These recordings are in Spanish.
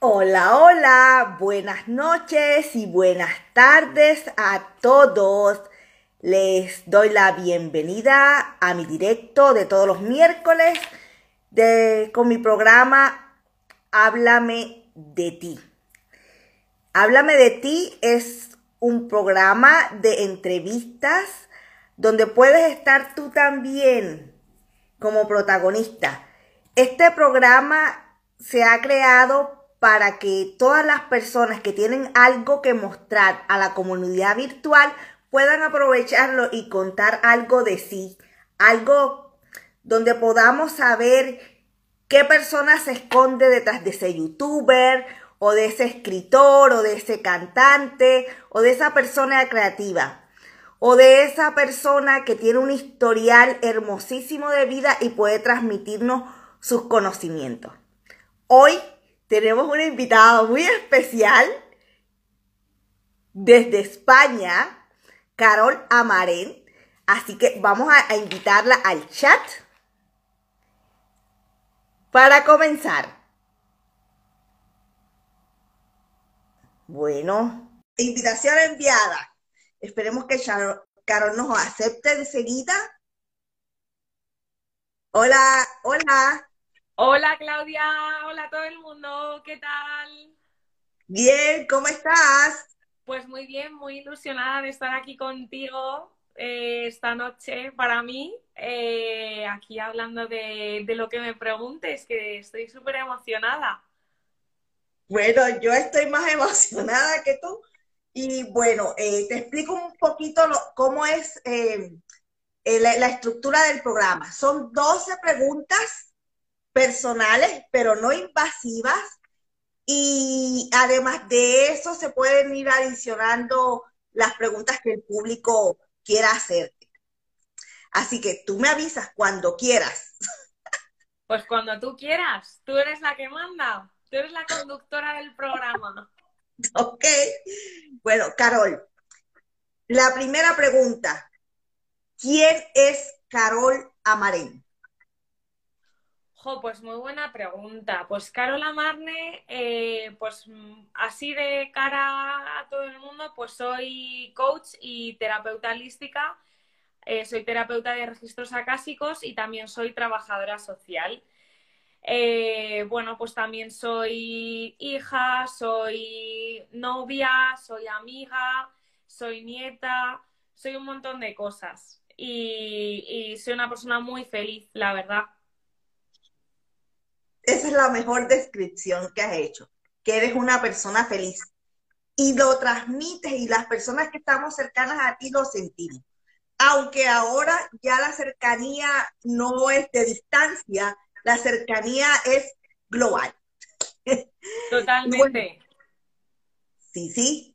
Hola, hola, buenas noches y buenas tardes a todos. Les doy la bienvenida a mi directo de todos los miércoles de, con mi programa Háblame de ti. Háblame de ti es un programa de entrevistas donde puedes estar tú también como protagonista. Este programa se ha creado para que todas las personas que tienen algo que mostrar a la comunidad virtual puedan aprovecharlo y contar algo de sí, algo donde podamos saber qué persona se esconde detrás de ese youtuber o de ese escritor o de ese cantante o de esa persona creativa o de esa persona que tiene un historial hermosísimo de vida y puede transmitirnos sus conocimientos. Hoy tenemos una invitada muy especial desde España, Carol Amarén. Así que vamos a, invitarla al chat para comenzar. Bueno, invitación enviada. Esperemos que Carol nos acepte enseguida. Hola, hola. Hola Claudia, hola a todo el mundo, ¿qué tal? Bien, ¿cómo estás? Pues muy bien, muy ilusionada de estar aquí contigo eh, esta noche para mí, eh, aquí hablando de, lo que me preguntes, que estoy súper emocionada. Bueno, yo estoy más emocionada que tú. Y bueno, eh, te explico un poquito cómo es la, la estructura del programa. Son 12 preguntas personales, pero no invasivas. Y además de eso, se pueden ir adicionando las preguntas que el público quiera hacerte. Así que tú me avisas cuando quieras. Pues cuando tú quieras, tú eres la que manda, tú eres la conductora del programa. Ok. Bueno, Carol, la primera pregunta. ¿Quién es Carol Amarén? Pues muy buena pregunta. Pues Carola Marne, eh, pues así de cara a todo el mundo, pues soy coach y terapeuta holística. Eh, soy terapeuta de registros acásicos y también soy trabajadora social. Eh, bueno, pues también soy hija, soy novia, soy amiga, soy nieta, soy un montón de cosas. y soy una persona muy feliz, la verdad esa es la mejor descripción que has hecho, que eres una persona feliz. Y lo transmites y las personas que estamos cercanas a ti lo sentimos. Aunque ahora ya la cercanía no es de distancia, la cercanía es global. Totalmente. sí, sí.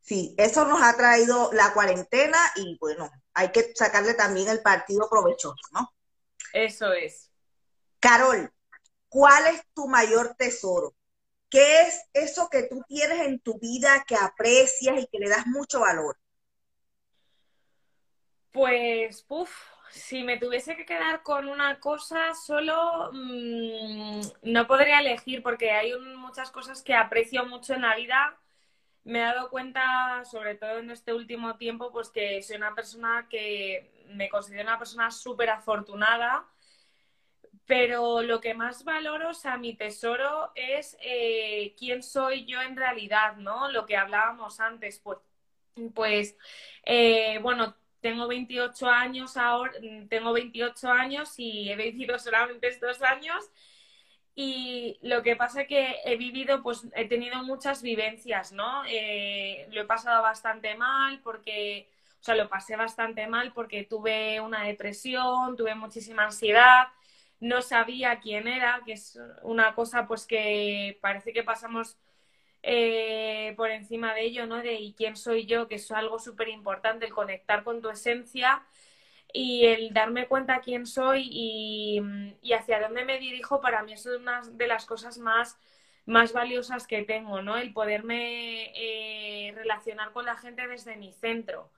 Sí, eso nos ha traído la cuarentena y bueno, hay que sacarle también el partido provechoso, ¿no? Eso es. Carol, ¿Cuál es tu mayor tesoro? ¿Qué es eso que tú tienes en tu vida que aprecias y que le das mucho valor? Pues, puff, si me tuviese que quedar con una cosa solo, mm, no podría elegir porque hay muchas cosas que aprecio mucho en la vida. Me he dado cuenta, sobre todo en este último tiempo, pues que soy una persona que me considero una persona súper afortunada pero lo que más valoro, o sea, mi tesoro es eh, quién soy yo en realidad, ¿no? Lo que hablábamos antes, pues, pues eh, bueno, tengo 28 años ahora, tengo 28 años y he vivido solamente estos años. Y lo que pasa es que he vivido, pues he tenido muchas vivencias, ¿no? Eh, lo he pasado bastante mal porque, o sea, lo pasé bastante mal porque tuve una depresión, tuve muchísima ansiedad, no sabía quién era, que es una cosa pues que parece que pasamos eh, por encima de ello, ¿no? De ¿y quién soy yo? Que es algo súper importante, el conectar con tu esencia y el darme cuenta quién soy y, hacia dónde me dirijo, para mí es una de las cosas más, más valiosas que tengo, ¿no? El poderme eh, relacionar con la gente desde mi centro.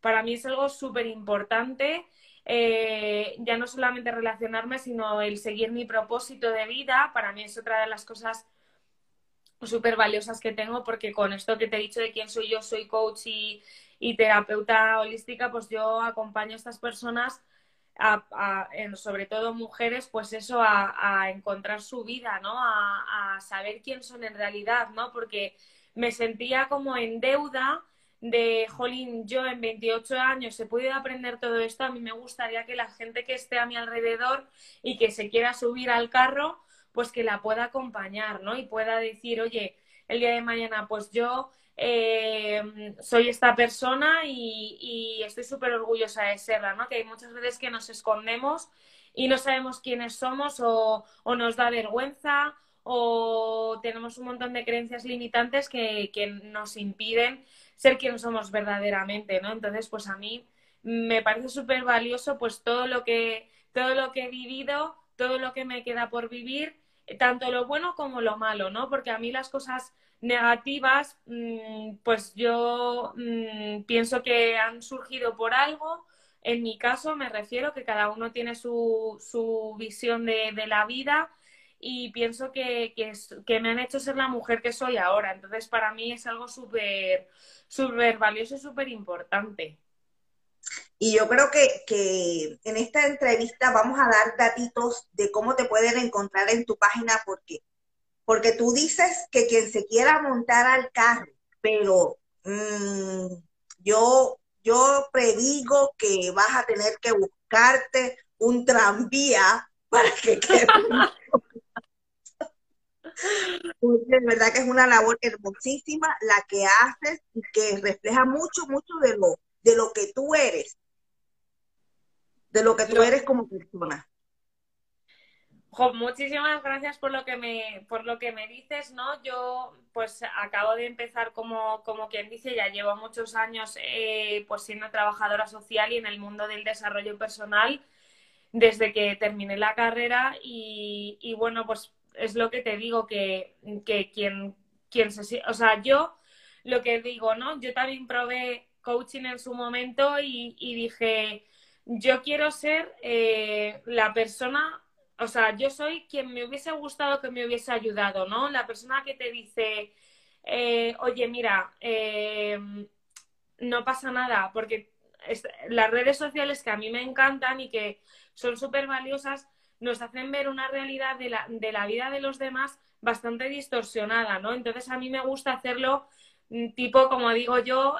Para mí es algo súper importante eh, ya no solamente relacionarme, sino el seguir mi propósito de vida, para mí es otra de las cosas súper valiosas que tengo, porque con esto que te he dicho de quién soy yo, soy coach y, y terapeuta holística, pues yo acompaño a estas personas, a, sobre todo mujeres, pues eso, a, encontrar su vida, ¿no? A, saber quién son en realidad, ¿no? Porque me sentía como en deuda de, jolín, yo en 28 años he podido aprender todo esto, a mí me gustaría que la gente que esté a mi alrededor y que se quiera subir al carro, pues que la pueda acompañar, ¿no? Y pueda decir, oye, el día de mañana, pues yo eh, soy esta persona y, estoy súper orgullosa de serla, ¿no? Que hay muchas veces que nos escondemos y no sabemos quiénes somos o, nos da vergüenza o tenemos un montón de creencias limitantes que, que nos impiden ser quien somos verdaderamente, ¿no? Entonces, pues a mí me parece súper valioso pues todo lo que todo lo que he vivido, todo lo que me queda por vivir tanto lo bueno como lo malo, ¿no? Porque a mí las cosas negativas, mm, pues yo mm, pienso que han surgido por algo. En mi caso me refiero que cada uno tiene su, su visión de, la vida y pienso que, que, me han hecho ser la mujer que soy ahora. Entonces, para mí es algo súper, súper valioso y súper importante. Y yo creo que, en esta entrevista vamos a dar datitos de cómo te pueden encontrar en tu página, porque, porque tú dices que quien se quiera montar al carro, pero mm, yo, yo predigo que vas a tener que buscarte un tranvía para que quede. De verdad que es una labor hermosísima la que haces y que refleja mucho, mucho de lo, de lo que tú eres de lo que tú eres como persona. muchísimas gracias por lo que me por lo que me dices, ¿no? Yo pues acabo de empezar como, como quien dice, ya llevo muchos años eh, pues siendo trabajadora social y en el mundo del desarrollo personal desde que terminé la carrera y, y bueno, pues es lo que te digo que, que quien, quien se... O sea, yo lo que digo, ¿no? Yo también probé coaching en su momento y, dije, yo quiero ser eh, la persona, o sea, yo soy quien me hubiese gustado que me hubiese ayudado, ¿no? La persona que te dice, eh, oye, mira, eh, no pasa nada, porque las redes sociales que a mí me encantan y que son súper valiosas, nos hacen ver una realidad de la, de la vida de los demás bastante distorsionada, ¿no? Entonces a mí me gusta hacerlo mm, tipo, como digo yo,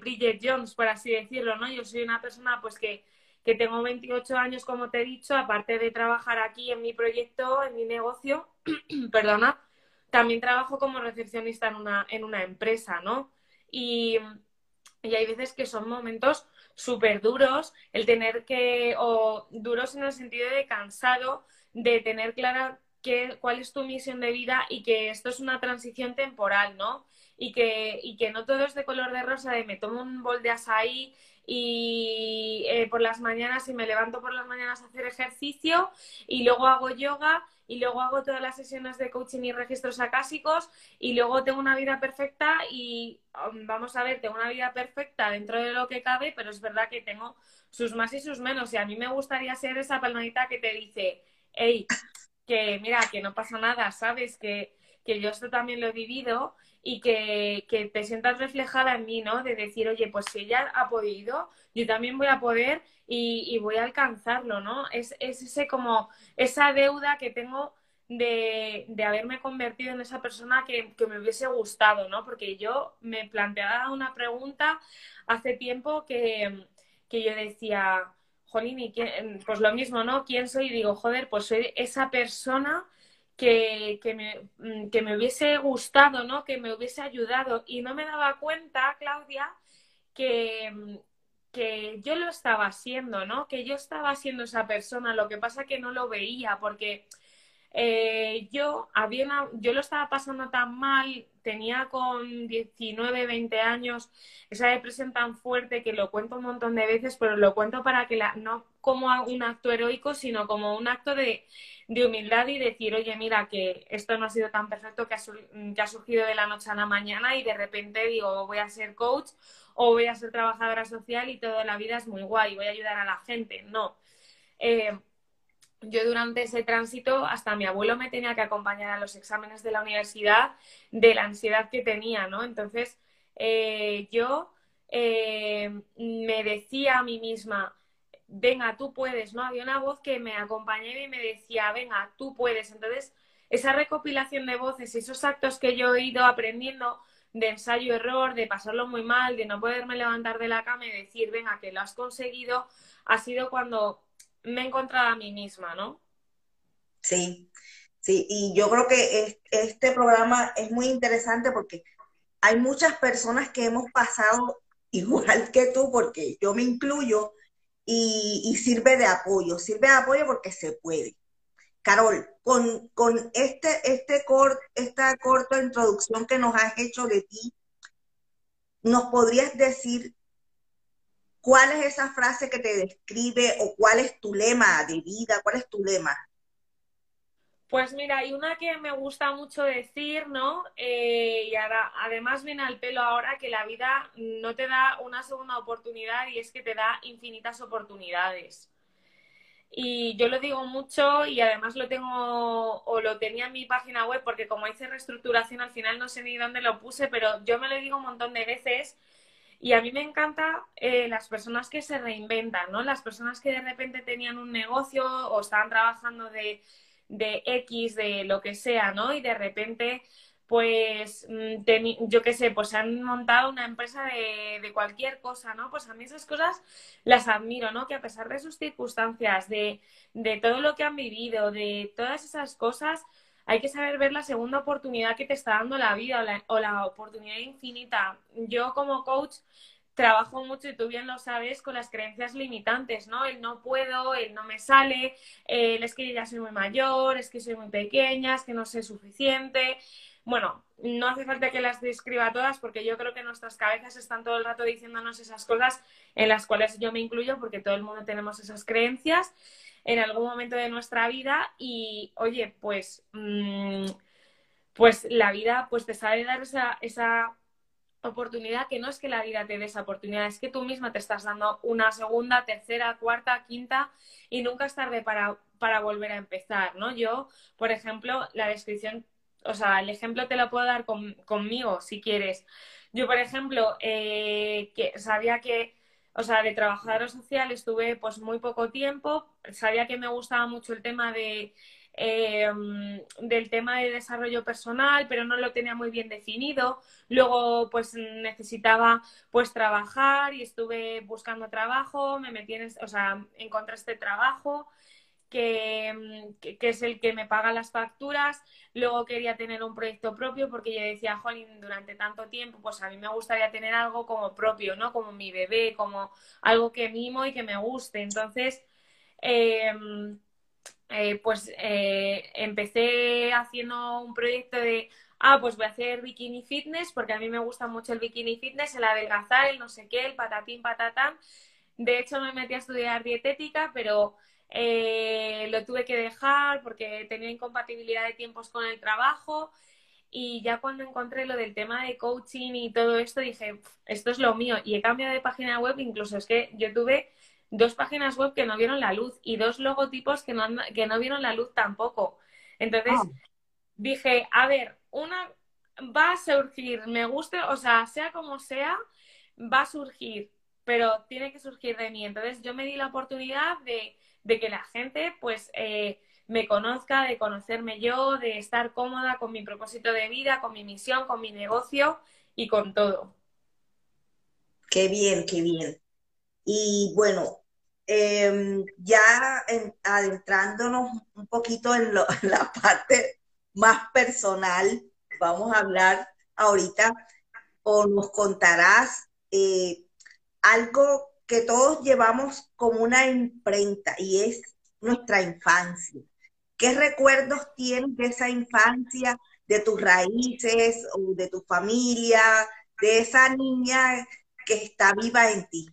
Bridget Jones, por así decirlo, ¿no? Yo soy una persona pues que que tengo 28 años, como te he dicho, aparte de trabajar aquí en mi proyecto, en mi negocio, perdona, también trabajo como recepcionista en una, en una empresa, ¿no? Y, hay veces que son momentos súper duros, el tener que, o duros en el sentido de cansado, de tener clara qué, cuál es tu misión de vida y que esto es una transición temporal, ¿no? Y que, y que no todo es de color de rosa, de me tomo un bol de asaí y eh, por las mañanas y me levanto por las mañanas a hacer ejercicio y luego hago yoga y luego hago todas las sesiones de coaching y registros acásicos y luego tengo una vida perfecta y um, vamos a ver, tengo una vida perfecta dentro de lo que cabe, pero es verdad que tengo sus más y sus menos y a mí me gustaría ser esa palmadita que te dice, hey, que mira, que no pasa nada, ¿sabes? Que, que yo esto también lo he vivido y que, que, te sientas reflejada en mí, ¿no? De decir, oye, pues si ella ha podido, yo también voy a poder y, y voy a alcanzarlo, ¿no? Es, es, ese como esa deuda que tengo de, de haberme convertido en esa persona que, que, me hubiese gustado, ¿no? Porque yo me planteaba una pregunta hace tiempo que, que yo decía, jolín, ¿y quién? pues lo mismo, ¿no? ¿Quién soy? Y digo, joder, pues soy esa persona que, que, me, mm, que me hubiese gustado, ¿no? Que me hubiese ayudado. Y no me daba cuenta, Claudia, que, mm, que yo lo estaba haciendo, ¿no? Que yo estaba siendo esa persona. Lo que pasa que no lo veía porque eh, yo, había yo lo estaba pasando tan mal, tenía con 19, 20 años esa depresión tan fuerte que lo cuento un montón de veces, pero lo cuento para que la, no como un acto heroico, sino como un acto de, de humildad y decir, oye, mira, que esto no ha sido tan perfecto que ha, que ha, surgido de la noche a la mañana y de repente digo, voy a ser coach o voy a ser trabajadora social y toda la vida es muy guay, voy a ayudar a la gente. No. Eh, yo durante ese tránsito hasta mi abuelo me tenía que acompañar a los exámenes de la universidad de la ansiedad que tenía, ¿no? Entonces eh, yo eh, me decía a mí misma, venga, tú puedes, ¿no? Había una voz que me acompañaba y me decía, venga, tú puedes. Entonces, esa recopilación de voces, esos actos que yo he ido aprendiendo de ensayo-error, de pasarlo muy mal, de no poderme levantar de la cama y decir, venga, que lo has conseguido, ha sido cuando me he encontrado a mí misma, ¿no? Sí, sí, y yo creo que este programa es muy interesante porque hay muchas personas que hemos pasado igual que tú, porque yo me incluyo, y, sirve de apoyo, sirve de apoyo porque se puede. Carol, con, con este, este esta corta introducción que nos has hecho de ti, ¿nos podrías decir cuál es esa frase que te describe o cuál es tu lema de vida? ¿Cuál es tu lema? Pues mira, hay una que me gusta mucho decir, ¿no? Eh, y ahora, además viene al pelo ahora que la vida no te da una segunda oportunidad y es que te da infinitas oportunidades. Y yo lo digo mucho y además lo tengo o lo tenía en mi página web porque como hice reestructuración al final no sé ni dónde lo puse, pero yo me lo digo un montón de veces y a mí me encanta eh, las personas que se reinventan, ¿no? Las personas que de repente tenían un negocio o estaban trabajando de de X, de lo que sea, ¿no? Y de repente, pues, mm, yo qué sé, pues han montado una empresa de, de, cualquier cosa, ¿no? Pues a mí esas cosas las admiro, ¿no? Que a pesar de sus circunstancias, de, de todo lo que han vivido, de todas esas cosas, hay que saber ver la segunda oportunidad que te está dando la vida o la, oportunidad infinita. Yo como coach trabajo mucho, y tú bien lo sabes, con las creencias limitantes, ¿no? El no puedo, el no me sale, el es que ya soy muy mayor, es que soy muy pequeña, es que no sé suficiente. Bueno, no hace falta que las describa todas porque yo creo que nuestras cabezas están todo el rato diciéndonos esas cosas en las cuales yo me incluyo porque todo el mundo tenemos esas creencias en algún momento de nuestra vida y oye, pues, mm, pues la vida pues te sabe dar esa, esa oportunidad que no es que la vida te dé esa oportunidad, es que tú misma te estás dando una segunda, tercera, cuarta, quinta y nunca es tarde para, para volver a empezar, ¿no? Yo, por ejemplo, la descripción, o sea, el ejemplo te lo puedo dar conmigo si quieres. Yo, por ejemplo, eh, que sabía que, o sea, de trabajador social estuve pues muy poco tiempo, sabía que me gustaba mucho el tema de Em, del tema de desarrollo personal, pero no lo tenía muy bien definido. Luego, pues necesitaba pues trabajar y estuve buscando trabajo, me metí en, o sea, encontré este trabajo. Que, que, es el que me paga las facturas. Luego quería tener un proyecto propio porque yo decía, Jolín, durante tanto tiempo, pues a mí me gustaría tener algo como propio, ¿no? Como mi bebé, como algo que mimo y que me guste. Entonces, eh, eh, pues eh, empecé haciendo un proyecto de, ah, pues voy a hacer bikini fitness, porque a mí me gusta mucho el bikini fitness, el adelgazar, el no sé qué, el patatín, patatán. De hecho, me metí a estudiar dietética, pero eh, lo tuve que dejar porque tenía incompatibilidad de tiempos con el trabajo. Y ya cuando encontré lo del tema de coaching y todo esto, dije, esto es lo mío. Y he cambiado de página web, incluso es que yo tuve dos páginas web que no vieron la luz y dos logotipos que no, que no vieron la luz tampoco. Entonces ah. dije, a ver, una va a surgir, me guste, o sea, sea como sea, va a surgir, pero tiene que surgir de mí. Entonces yo me di la oportunidad de, que la gente pues eh, me conozca, de conocerme yo, de estar cómoda con mi propósito de vida, con mi misión, con mi negocio y con todo. Qué bien, qué bien. Y bueno, Em, ya adentrándonos un poquito en, la parte más personal, vamos a hablar ahorita o nos contarás eh, algo que todos llevamos como una imprenta y es nuestra infancia. ¿Qué recuerdos tienes de esa infancia, de tus raíces o de tu familia, de esa niña que está viva en ti?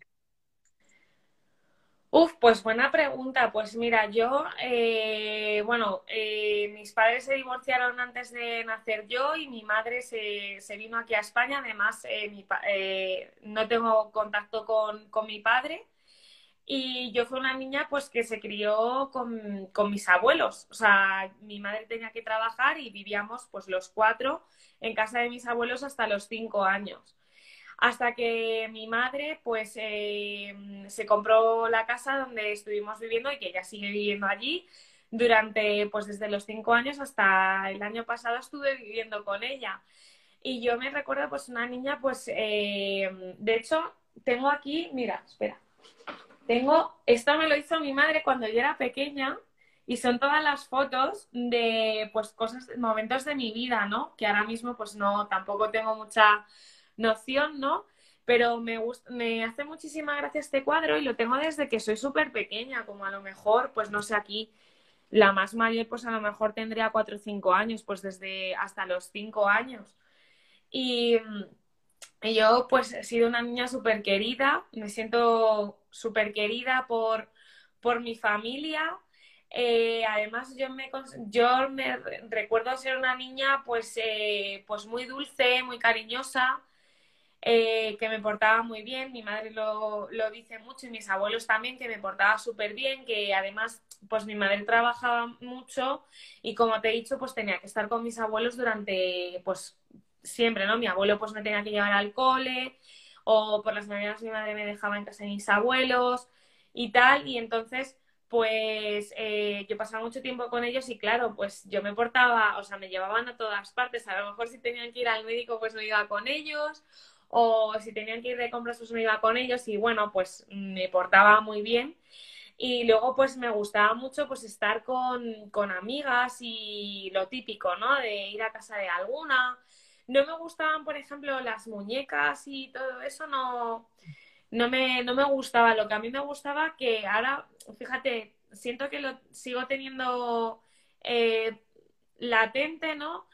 Uf, pues buena pregunta. Pues mira, yo, eh, bueno, eh, mis padres se divorciaron antes de nacer yo y mi madre se, vino aquí a España. Además, eh, no tengo contacto con, mi padre. Y yo fui una niña pues que se crió con, con, mis abuelos. O sea, mi madre tenía que trabajar y vivíamos pues los cuatro en casa de mis abuelos hasta los cinco años. Hasta que mi madre pues eh, se compró la casa donde estuvimos viviendo y que ella sigue viviendo allí durante pues desde los cinco años hasta el año pasado estuve viviendo con ella. Y yo me recuerdo pues una niña pues eh, de hecho tengo aquí, mira, espera tengo, esto me lo hizo mi madre cuando yo era pequeña y son todas las fotos de pues cosas, momentos de mi vida, ¿no? Que ahora mismo pues no, tampoco tengo mucha noción, ¿no? Pero me, me hace muchísima gracia este cuadro y lo tengo desde que soy súper pequeña, como a lo mejor, pues no sé, aquí la más mayor pues a lo mejor tendría cuatro o cinco años, pues desde hasta los cinco años. Y y yo pues he sido una niña súper querida, me siento súper querida por, por mi familia. Eh, además yo me, yo me recuerdo ser una niña pues, eh, pues muy dulce, muy cariñosa, eh, que me portaba muy bien, mi madre lo, lo, dice mucho y mis abuelos también, que me portaba súper bien, que además pues mi madre trabajaba mucho y como te he dicho pues tenía que estar con mis abuelos durante pues siempre, ¿no? Mi abuelo pues me tenía que llevar al cole o por las mañanas mi madre me dejaba en casa de mis abuelos y tal, y entonces pues eh, yo pasaba mucho tiempo con ellos y claro, pues yo me portaba, o sea, me llevaban a todas partes, a lo mejor si tenían que ir al médico pues me iba con ellos o si tenían que ir de compras pues me iba con ellos y bueno, pues me portaba muy bien. Y luego pues me gustaba mucho pues estar con, con amigas y lo típico, ¿no? De ir a casa de alguna, no me gustaban, por ejemplo, las muñecas y todo eso, no, no, me, no me gustaba. Lo que a mí me gustaba, que ahora, fíjate, siento que lo sigo teniendo eh, latente, ¿no?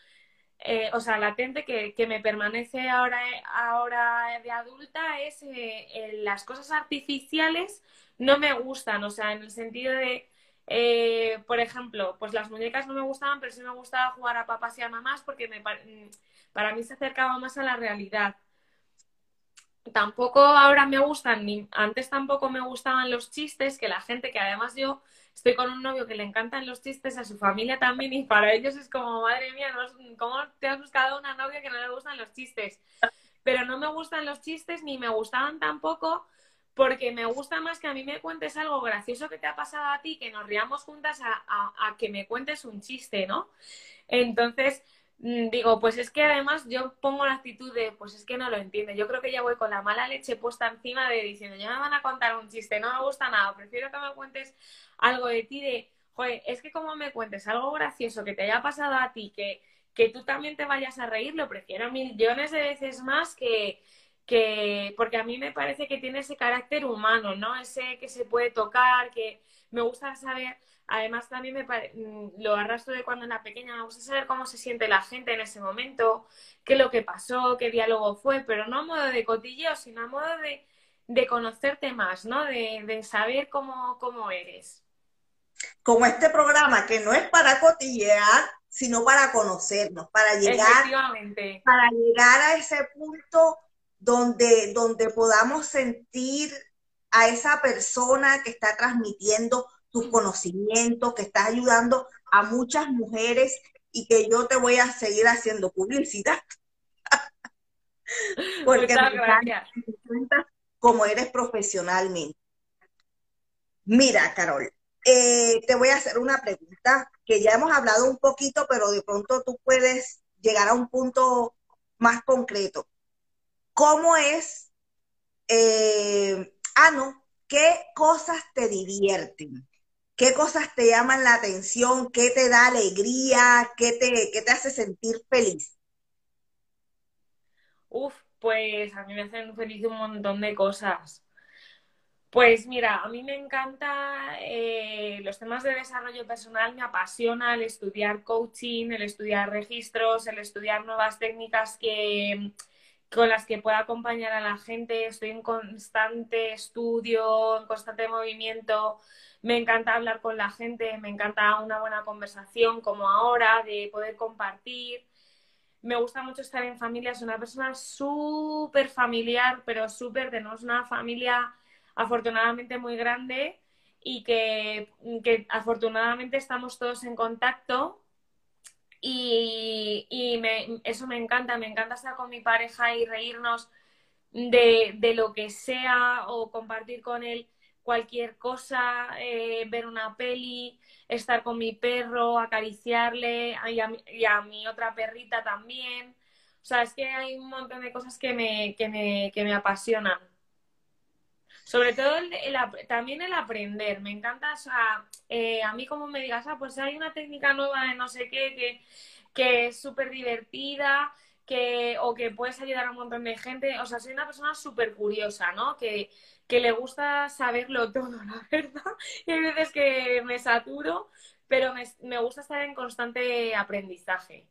Eh, o sea, latente que, que, me permanece ahora, ahora de adulta es eh, las cosas artificiales no me gustan, o sea, en el sentido de eh, por ejemplo, pues las muñecas no me gustaban, pero sí me gustaba jugar a papás y a mamás porque me, mm, para mí se acercaba más a la realidad. Tampoco ahora me gustan, ni antes tampoco me gustaban los chistes, que la gente, que además yo estoy con un novio que le encantan los chistes, a su familia también, y para ellos es como, madre mía, ¿cómo te has buscado una novia que no le gustan los chistes? Pero no me gustan los chistes, ni me gustaban tampoco porque me gusta más que a mí me cuentes algo gracioso que te ha pasado a ti, que nos riamos juntas a, que me cuentes un chiste, ¿no? Entonces, digo, pues es que además yo pongo la actitud de, pues es que no lo entiendo. Yo creo que ya voy con la mala leche puesta encima de diciendo, ya me van a contar un chiste, no me gusta nada, prefiero que me cuentes algo de ti, de, joder, es que como me cuentes algo gracioso que te haya pasado a ti, que, que tú también te vayas a reír, lo prefiero millones de veces más que que porque a mí me parece que tiene ese carácter humano, ¿no? Ese que se puede tocar, que me gusta saber, además también me mm, lo arrastro de cuando era pequeña, me gusta saber cómo se siente la gente en ese momento, qué es lo que pasó, qué diálogo fue, pero no a modo de cotilleo, sino a modo de, de conocerte más, ¿no? De, de saber cómo, cómo eres. Como este programa que no es para cotillear, sino para conocernos, para llegar, para llegar a ese punto donde, donde podamos sentir a esa persona que está transmitiendo tus conocimientos, que está ayudando a muchas mujeres y que yo te voy a seguir haciendo publicidad. Porque me como eres profesionalmente. Mira, Carol, eh, te voy a hacer una pregunta que ya hemos hablado un poquito, pero de pronto tú puedes llegar a un punto más concreto. ¿Cómo es? Eh, ah, no, ¿qué cosas te divierten? ¿Qué cosas te llaman la atención? ¿Qué te da alegría? ¿Qué te, qué te hace sentir feliz? Uf, pues a mí me hacen feliz un montón de cosas. Pues mira, a mí me encanta eh, los temas de desarrollo personal, me apasiona el estudiar coaching, el estudiar registros, el estudiar nuevas técnicas que, con las que pueda acompañar a la gente. Estoy en constante estudio, en constante movimiento. Me encanta hablar con la gente, me encanta una buena conversación como ahora, de poder compartir. Me gusta mucho estar en familia, soy una persona súper familiar, pero súper, tenemos una familia afortunadamente muy grande y que, que afortunadamente estamos todos en contacto y, y me, eso me encanta, me encanta estar con mi pareja y reírnos de, de lo que sea o compartir con él cualquier cosa, eh, ver una peli, estar con mi perro, acariciarle y a, y a, mi otra perrita también. O sea, es que hay un montón de cosas que me, que me, que me apasionan. Sobre todo el, también el aprender. Me encanta, o sea, eh, a mí como me digas, ah, pues hay una técnica nueva de no sé qué que, que es súper divertida, que, o que puedes ayudar a un montón de gente. O sea, soy una persona súper curiosa, ¿no? Que, que le gusta saberlo todo, la verdad. Y hay veces que me saturo, pero me, me gusta estar en constante aprendizaje.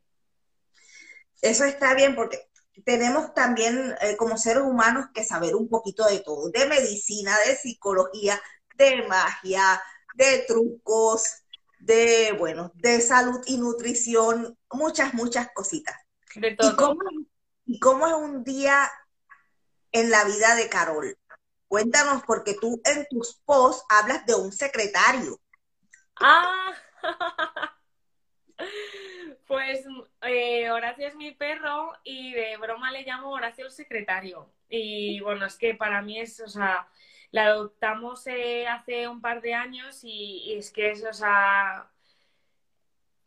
Eso está bien porque tenemos también eh, como seres humanos que saber un poquito de todo, de medicina, de psicología, de magia, de trucos, de, bueno, de salud y nutrición, muchas, muchas cositas. De todo. ¿Y cómo, ¿Y cómo es un día en la vida de Carol? Cuéntanos, porque tú en tus posts hablas de un secretario. Ah, pues eh, Horacio es mi perro y de broma le llamo Horacio el secretario. Y bueno, es que para mí es, o sea, la adoptamos eh, hace un par de años y, es que es, o sea,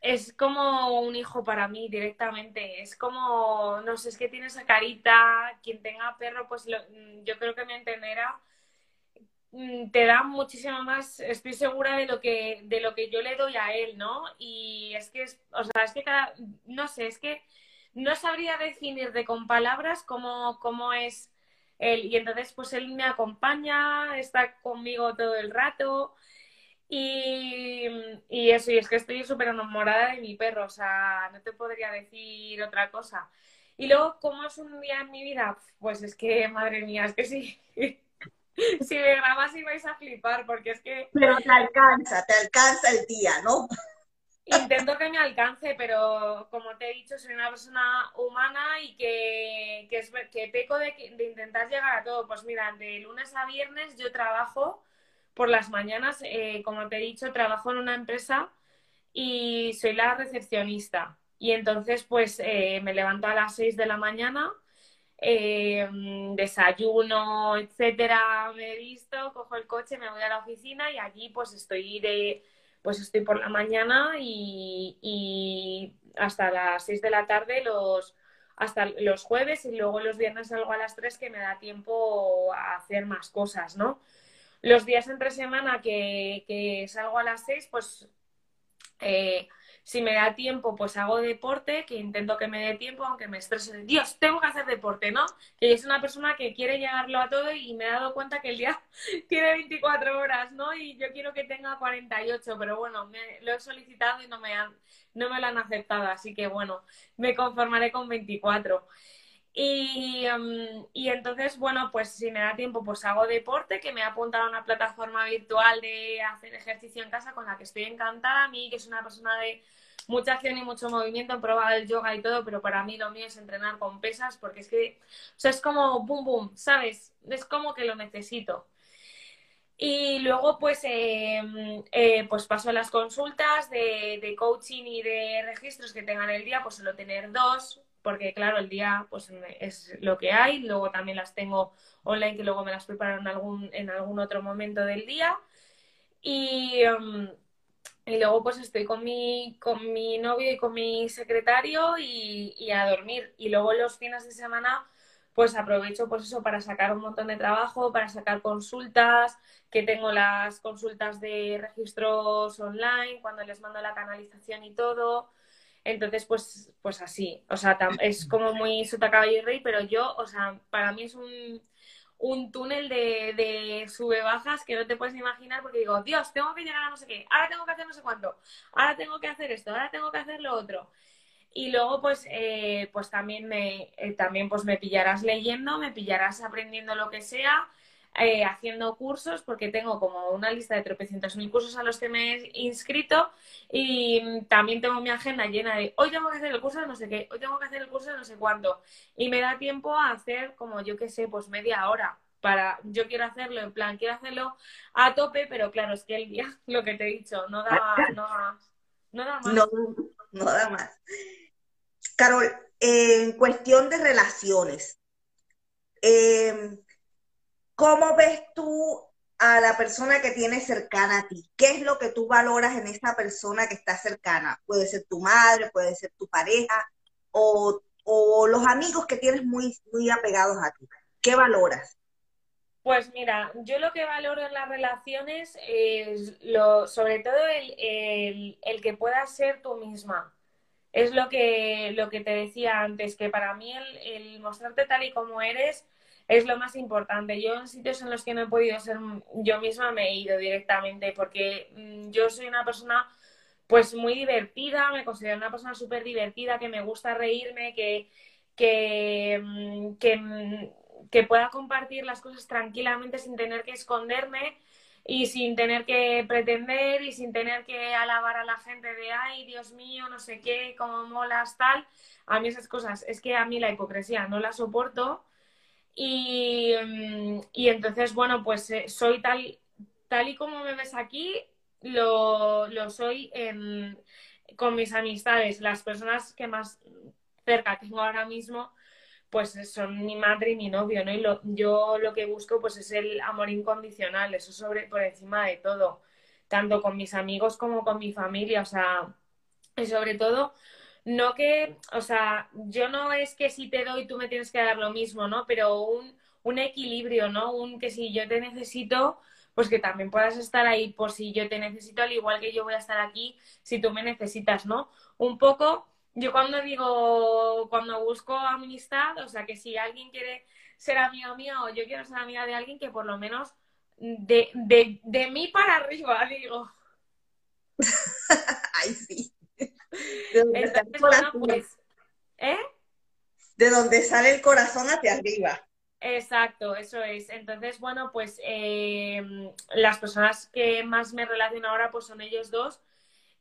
es como un hijo para mí directamente. Es como, no sé, es que tiene esa carita. Quien tenga perro, pues lo, yo creo que me entenderá Mm, te da muchísimo más, estoy segura de lo que, de lo que yo le doy a él, ¿no? Y es que, es, o sea, es que cada, no sé, es que no sabría definirte con palabras cómo, cómo es él. Y entonces, pues él me acompaña, está conmigo todo el rato. Y, y eso, y es que estoy súper enamorada de mi perro, o sea, no te podría decir otra cosa. Y luego, ¿cómo es un día en mi vida? Pues es que, madre mía, es que sí. si me grabas y vais a flipar, porque es que... Pero te alcanza, te alcanza el día, ¿no? Intento que me alcance, pero como te he dicho, soy una persona humana y que, que, es, que peco de, de, intentar llegar a todo. Pues mira, de lunes a viernes yo trabajo por las mañanas, eh, como te he dicho, trabajo en una empresa y soy la recepcionista. Y entonces, pues eh, me levanto a las 6 de la mañana eh, desayuno, etcétera, me he visto, cojo el coche, me voy a la oficina y allí pues estoy de, pues estoy por la mañana y, y hasta las 6 de la tarde los hasta los jueves y luego los viernes salgo a las 3 que me da tiempo a hacer más cosas, ¿no? Los días entre semana que, que salgo a las 6, pues eh, si me da tiempo, pues hago deporte, que intento que me dé tiempo, aunque me estrese. Dios, tengo que hacer deporte, ¿no? Que es una persona que quiere llegarlo a todo y me he dado cuenta que el día tiene 24 horas, ¿no? Y yo quiero que tenga 48, pero bueno, me, lo he solicitado y no me, han, no me lo han aceptado, así que bueno, me conformaré con 24. Y, um, y, entonces, bueno, pues si me da tiempo, pues hago deporte, que me ha apuntado a una plataforma virtual de hacer ejercicio en casa con la que estoy encantada. A mí, que es una persona de mucha acción y mucho movimiento, he probado el yoga y todo, pero para mí lo mío es entrenar con pesas porque es que, o sea, es como boom, boom, ¿sabes? Es como que lo necesito. Y luego, pues, eh, eh, pues paso las consultas de, de, coaching y de registros que tengan el día, pues suelo tener dos, porque claro, el día pues es lo que hay, luego también las tengo online que luego me las preparo en algún, en algún otro momento del día. Y, um, y luego pues estoy con mi, con mi novio y con mi secretario y, y, a dormir. Y luego los fines de semana pues aprovecho pues eso para sacar un montón de trabajo, para sacar consultas, que tengo las consultas de registros online, cuando les mando la canalización y todo. Entonces, pues, pues así. O sea, es como muy sota caballo y rey, pero yo, o sea, para mí es un, un túnel de, de sube-bajas que no te puedes imaginar porque digo, Dios, tengo que llegar a no sé qué, ahora tengo que hacer no sé cuánto, ahora tengo que hacer esto, ahora tengo que hacer lo otro. Y luego, pues, eh, pues también me, eh, también pues me pillarás leyendo, me pillarás aprendiendo lo que sea, eh, haciendo cursos, porque tengo como una lista de tropecientos mil cursos a los que me he inscrito y también tengo mi agenda llena de hoy tengo que hacer el curso de no sé qué, hoy tengo que hacer el curso de no sé cuánto. Y me da tiempo a hacer como yo que sé, pues media hora. para, yo quiero hacerlo, en plan, quiero hacerlo a tope, pero claro, es que el día, lo que te he dicho, no da, no, no da más. No da más. Carol, en cuestión de relaciones, eh, ¿cómo ves tú a la persona que tienes cercana a ti? ¿Qué es lo que tú valoras en esa persona que está cercana? Puede ser tu madre, puede ser tu pareja o, los amigos que tienes muy, muy apegados a ti. ¿Qué valoras? Pues mira, yo lo que valoro en las relaciones es lo, sobre todo el, que puedas ser tú misma. Es lo que, lo que te decía antes, que para mí el, el mostrarte tal y como eres es lo más importante. Yo en sitios en los que no he podido ser yo misma me he ido directamente porque mm, yo soy una persona pues muy divertida, me considero una persona súper divertida, que me gusta reírme, que, que, mm, mm, que, pueda compartir las cosas tranquilamente sin tener que esconderme y sin tener que pretender y sin tener que alabar a la gente de, ay, Dios mío, no sé qué, cómo molas, tal. A mí esas cosas, es que a mí la hipocresía no la soporto y, mm, y entonces, bueno, pues eh, soy tal, tal y como me ves aquí, lo, lo soy con mis amistades. Las personas que más cerca tengo ahora mismo, pues son mi madre y mi novio, ¿no? Y lo, yo lo que busco, pues es el amor incondicional, eso sobre, por encima de todo, tanto con mis amigos como con mi familia, o sea, y sobre todo no que, o sea, yo no es que si te doy tú me tienes que dar lo mismo, ¿no? Pero un, un equilibrio, ¿no? Un que si yo te necesito, pues que también puedas estar ahí por si yo te necesito, al igual que yo voy a estar aquí si tú me necesitas, ¿no? Un poco, yo cuando digo, cuando busco amistad, o sea, que si alguien quiere ser amiga mía o yo quiero ser amiga de alguien, que por lo menos de, de, de mí para arriba, digo. Ay, sí. De donde, sale el corazón, pues, ¿eh? de donde sale el corazón hacia arriba. Exacto, eso es. Entonces, bueno, pues eh, las personas que más me relaciono ahora pues son ellos dos.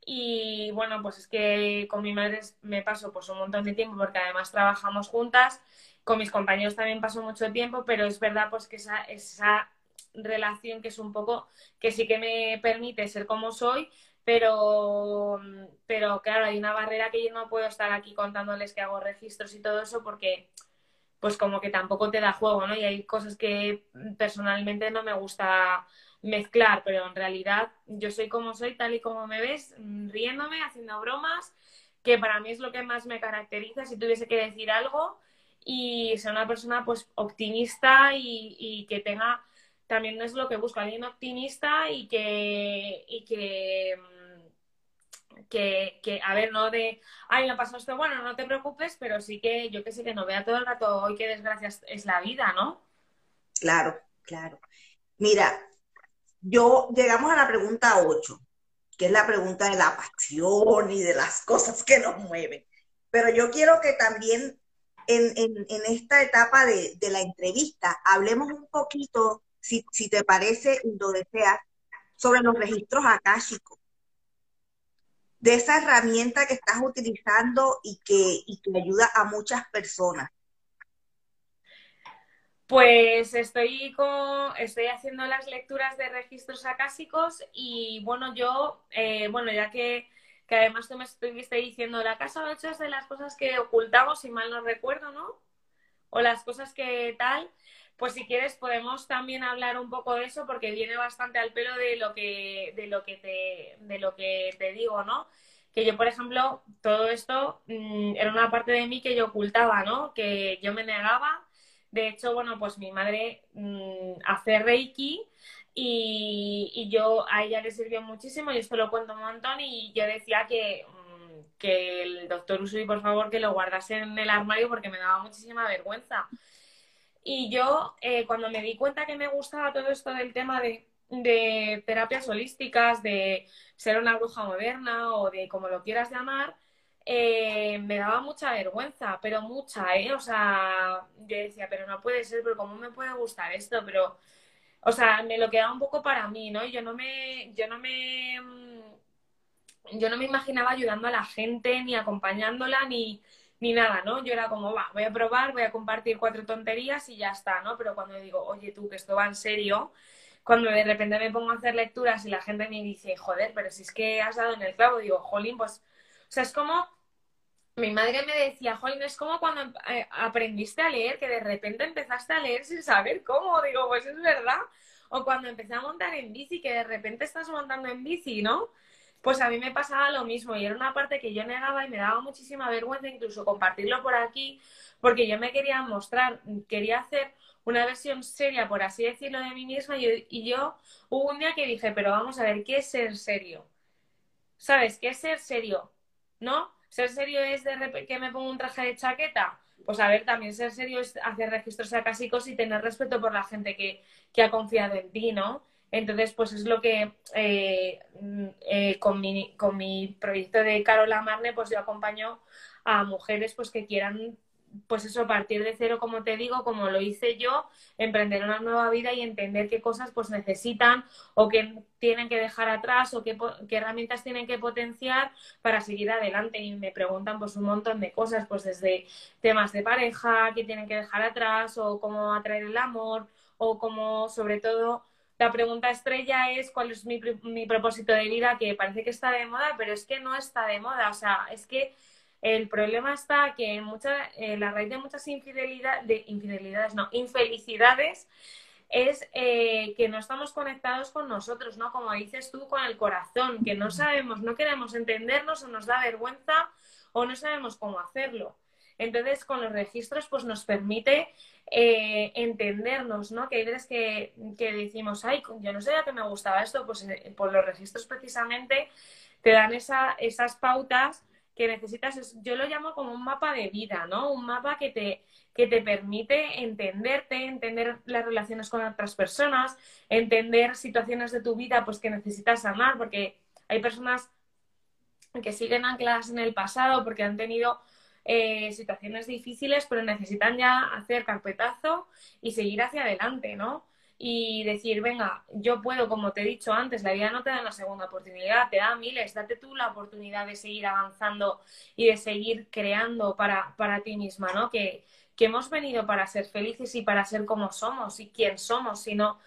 Y bueno, pues es que con mi madre me paso pues un montón de tiempo porque además trabajamos juntas. Con mis compañeros también paso mucho tiempo, pero es verdad pues que esa, esa relación que es un poco que sí que me permite ser como soy, pero, pero claro, hay una barrera que yo no puedo estar aquí contándoles que hago registros y todo eso porque pues como que tampoco te da juego, ¿no? Y hay cosas que personalmente no me gusta mezclar, pero en realidad yo soy como soy, tal y como me ves, riéndome, haciendo bromas, que para mí es lo que más me caracteriza si tuviese que decir algo y ser una persona pues optimista y, y que tenga, también es lo que busco, alguien optimista y que, y que que, que, a ver, no de, ay, me pasó esto, bueno, no te preocupes, pero sí que yo que sé que no vea todo el rato, hoy qué desgracia es la vida, ¿no? Claro, claro. Mira, yo llegamos a la pregunta 8, que es la pregunta de la pasión y de las cosas que nos mueven. Pero yo quiero que también en, en, esta etapa de, de, la entrevista hablemos un poquito, si, si te parece y lo deseas, sobre los registros akáshicos de esa herramienta que estás utilizando y que, ayuda a muchas personas? Pues estoy, con, estoy haciendo las lecturas de registros acásicos y bueno, yo, eh, bueno, ya que, que, además tú me estuviste diciendo, la casa 8 es de las cosas que ocultamos, si mal no recuerdo, ¿no? O las cosas que tal, pues si quieres podemos también hablar un poco de eso porque viene bastante al pelo de lo que, de lo que, te, de lo que te digo, ¿no? Que yo, por ejemplo, todo esto mm, era una parte de mí que yo ocultaba, ¿no? Que yo me negaba. De hecho, bueno, pues mi madre mm, hace Reiki y, y, yo a ella le sirvió muchísimo y esto lo cuento un montón y yo decía que, mm, que el doctor Usui, por favor, que lo guardase en el armario porque me daba muchísima vergüenza. Y yo, eh, cuando me di cuenta que me gustaba todo esto del tema de, terapias holísticas, de ser una bruja moderna o de como lo quieras llamar, eh, me daba mucha vergüenza, pero mucha, ¿eh? O sea, yo decía, pero no puede ser, pero ¿cómo me puede gustar esto? Pero, o sea, me lo quedaba un poco para mí, ¿no? Yo no me, yo no me, mm, yo no me imaginaba ayudando a la gente, ni acompañándola, ni, ni nada, ¿no? Yo era como, va, voy a probar, voy a compartir cuatro tonterías y ya está, ¿no? Pero cuando digo, oye tú, que esto va en serio, cuando de repente me pongo a hacer lecturas y la gente me dice, joder, pero si es que has dado en el clavo, digo, jolín, pues, o sea, es como, mi madre me decía, jolín, es como cuando eh, aprendiste a leer, que de repente empezaste a leer sin saber cómo, digo, pues es verdad, o cuando empecé a montar en bici, que de repente estás montando en bici, ¿no? Pues a mí me pasaba lo mismo y era una parte que yo negaba y me daba muchísima vergüenza incluso compartirlo por aquí, porque yo me quería mostrar, quería hacer una versión seria, por así decirlo, de mí misma y, yo hubo un día que dije, pero vamos a ver, ¿qué es ser serio? ¿Sabes? ¿Qué es ser serio? ¿No? ¿Ser serio es de que me pongo un traje de chaqueta? Pues a ver, también ser serio es hacer registros acásicos y tener respeto por la gente que, que ha confiado en ti, ¿no? Entonces, pues es lo que eh, eh, con, mi, con mi proyecto de Carola Marne, pues yo acompaño a mujeres pues que quieran pues eso, partir de cero, como te digo, como lo hice yo, emprender una nueva vida y entender qué cosas pues necesitan o qué tienen que dejar atrás o qué, qué, herramientas tienen que potenciar para seguir adelante. Y me preguntan pues un montón de cosas, pues desde temas de pareja, qué tienen que dejar atrás o cómo atraer el amor o cómo, sobre todo, la pregunta estrella es cuál es mi, mi propósito de vida, que parece que está de moda, pero es que no está de moda. O sea, es que el problema está que en mucha, eh, la raíz de muchas infidelidades, de infidelidades, no, infelicidades, es eh, que no estamos conectados con nosotros, ¿no? Como dices tú, con el corazón, que no sabemos, no queremos entendernos o nos da vergüenza o no sabemos cómo hacerlo. Entonces, con los registros, pues nos permite eh, entendernos, ¿no? Que hay veces que, que, decimos, ay, yo no sabía que me gustaba esto, pues por los registros precisamente te dan esa, esas pautas que necesitas, yo lo llamo como un mapa de vida, ¿no? Un mapa que te, que te permite entenderte, entender las relaciones con otras personas, entender situaciones de tu vida pues que necesitas sanar, porque hay personas que siguen ancladas en el pasado porque han tenido eh, situaciones difíciles, pero necesitan ya hacer carpetazo y seguir hacia adelante, ¿no? y decir, venga, yo puedo, como te he dicho antes, la vida no te da una segunda oportunidad, te da miles, date tú la oportunidad de seguir avanzando y de seguir creando para, para ti misma, ¿no? Que, que hemos venido para ser felices y para ser como somos y quién somos, sino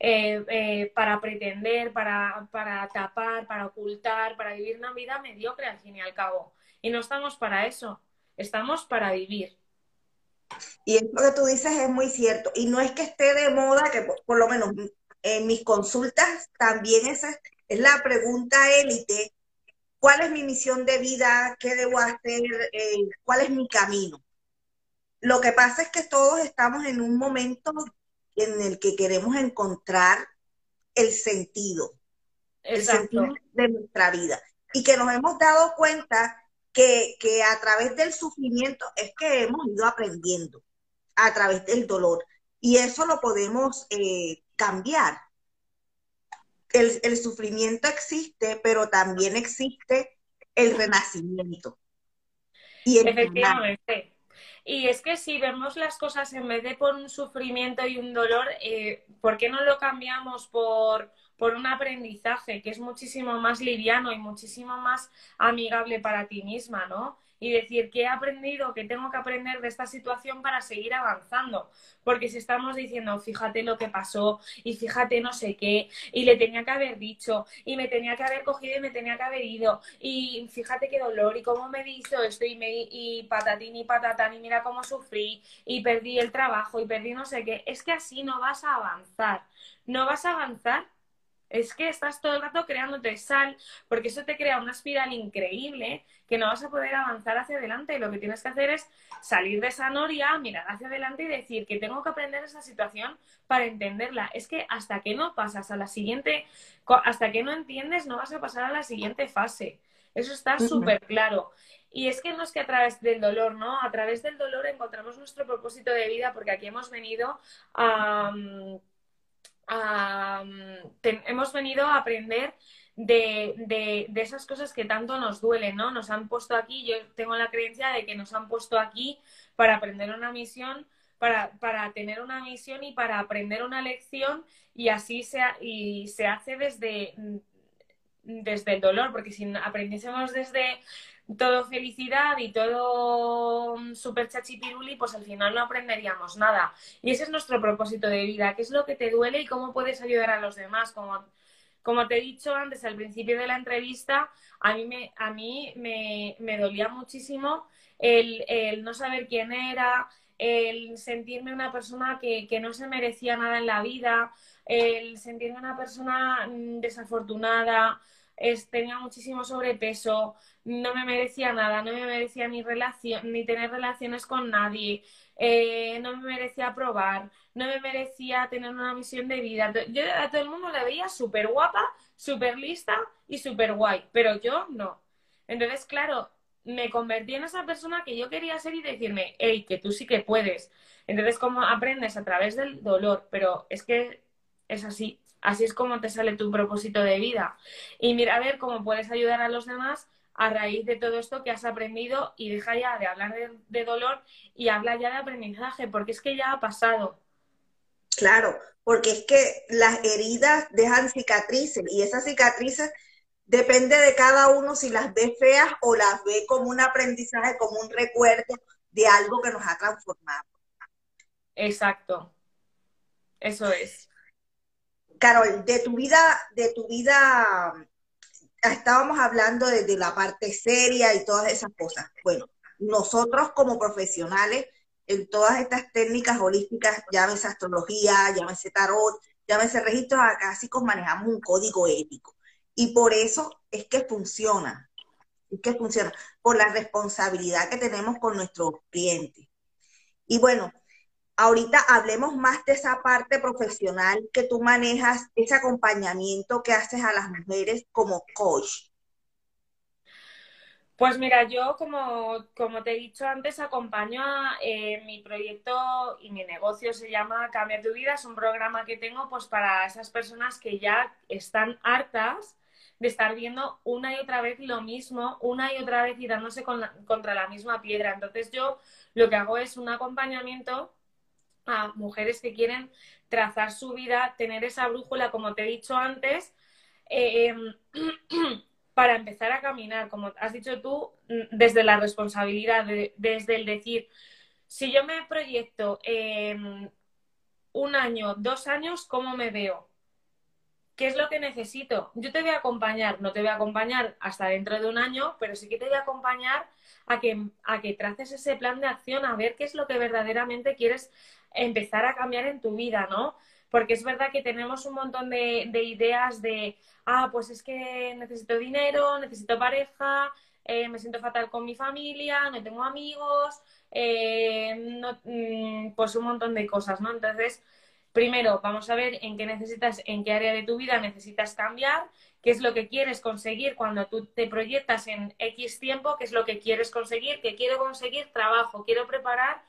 eh, eh, para pretender, para, para tapar, para ocultar, para vivir una vida mediocre al fin y al cabo. Y no estamos para eso, estamos para vivir. Y esto que tú dices es muy cierto. Y no es que esté de moda, que por, lo menos en mis consultas también esa es la pregunta élite. ¿Cuál es mi misión de vida? ¿Qué debo hacer? Eh, ¿Cuál es mi camino? Lo que pasa es que todos estamos en un momento en el que queremos encontrar el sentido, el sentido de nuestra vida. Y que nos hemos dado cuenta que, a través del sufrimiento es que hemos ido aprendiendo, a través del dolor. Y eso lo podemos eh, cambiar. El, sufrimiento existe, pero también existe el renacimiento. Y Efectivamente. Y es que si vemos las cosas en vez de por un sufrimiento y un dolor, eh, ¿por qué no lo cambiamos por por un aprendizaje que es muchísimo más liviano y muchísimo más amigable para ti misma, ¿no? Y decir que he aprendido, que tengo que aprender de esta situación para seguir avanzando. Porque si estamos diciendo, fíjate lo que pasó y fíjate no sé qué, y le tenía que haber dicho, y me tenía que haber cogido y me tenía que haber ido, y fíjate qué dolor, y cómo me hizo esto, y, me, y patatín y patatán, y mira cómo sufrí, y perdí el trabajo, y perdí no sé qué. Es que así no vas a avanzar. No vas a avanzar es que estás todo el rato creándote sal, porque eso te crea una espiral increíble que no vas a poder avanzar hacia adelante. Y lo que tienes que hacer es salir de esa noria, mirar hacia adelante y decir que tengo que aprender esa situación para entenderla. Es que hasta que no pasas a la siguiente, hasta que no entiendes, no vas a pasar a la siguiente fase. Eso está súper claro. Y es que no es que a través del dolor, ¿no? A través del dolor encontramos nuestro propósito de vida, porque aquí hemos venido a hemos venido a aprender de, esas cosas que tanto nos duelen, ¿no? Nos han puesto aquí, yo tengo la creencia de que nos han puesto aquí para aprender una misión, para, para tener una misión y para aprender una lección y así se, y se hace desde, desde el dolor, porque si aprendiésemos desde, todo felicidad y todo mm, súper chachipiruli, pues al final no aprenderíamos nada. Y ese es nuestro propósito de vida, qué es lo que te duele y cómo puedes ayudar a los demás. Como, como te he dicho antes al principio de la entrevista, a mí me, a mí me, me dolía muchísimo el, el, no saber quién era, el sentirme una persona que, que no se merecía nada en la vida, el sentirme una persona mm, desafortunada, es, tenía muchísimo sobrepeso, no me merecía nada, no me merecía ni, relación, ni tener relaciones con nadie, eh, no me merecía probar, no me merecía tener una misión de vida. Yo a todo el mundo la veía súper guapa, súper lista y súper guay, pero yo no. Entonces, claro, me convertí en esa persona que yo quería ser y decirme, hey, que tú sí que puedes. Entonces, ¿cómo aprendes? A través del dolor, pero es que es así. Así es como te sale tu propósito de vida. Y mira a ver cómo puedes ayudar a los demás a raíz de todo esto que has aprendido y deja ya de hablar de, dolor y habla ya de aprendizaje, porque es que ya ha pasado. Claro, porque es que las heridas dejan cicatrices y esas cicatrices depende de cada uno si las ve feas o las ve como un aprendizaje, como un recuerdo de algo que nos ha transformado. Exacto. Eso es. Carol, de tu vida, de tu vida, estábamos hablando de, la parte seria y todas esas cosas. Bueno, nosotros como profesionales en todas estas técnicas holísticas, llámese astrología, llámese tarot, llámese registros acásicos, manejamos un código ético. Y por eso es que funciona, es que funciona, por la responsabilidad que tenemos con nuestros clientes. Y bueno, ahorita hablemos más de esa parte profesional que tú manejas, ese acompañamiento que haces a las mujeres como coach. Pues mira, yo como, como te he dicho antes, acompaño a eh, mi proyecto y mi negocio se llama Cambia tu vida. Es un programa que tengo pues para esas personas que ya están hartas de estar viendo una y otra vez lo mismo, una y otra vez y dándose contra la misma piedra. Entonces yo lo que hago es un acompañamiento a mujeres que quieren trazar su vida, tener esa brújula, como te he dicho antes, eh, para empezar a caminar, como has dicho tú, desde la responsabilidad, desde el decir, si yo me proyecto un año, dos años, ¿cómo me veo? ¿Qué es lo que necesito? Yo te voy a acompañar, no te voy a acompañar hasta dentro de un año, pero sí que te voy a acompañar a que, a que traces ese plan de acción, a ver qué es lo que verdaderamente quieres empezar a cambiar en tu vida, ¿no? Porque es verdad que tenemos un montón de, ideas de, ah, pues es que necesito dinero, necesito pareja, eh, me siento fatal con mi familia, no tengo amigos, eh, mm, pues un montón de cosas, ¿no? Entonces, primero vamos a ver en qué necesitas, en qué área de tu vida necesitas cambiar, qué es lo que quieres conseguir cuando tú te proyectas en X tiempo, qué es lo que quieres conseguir, que quiero conseguir trabajo, quiero preparar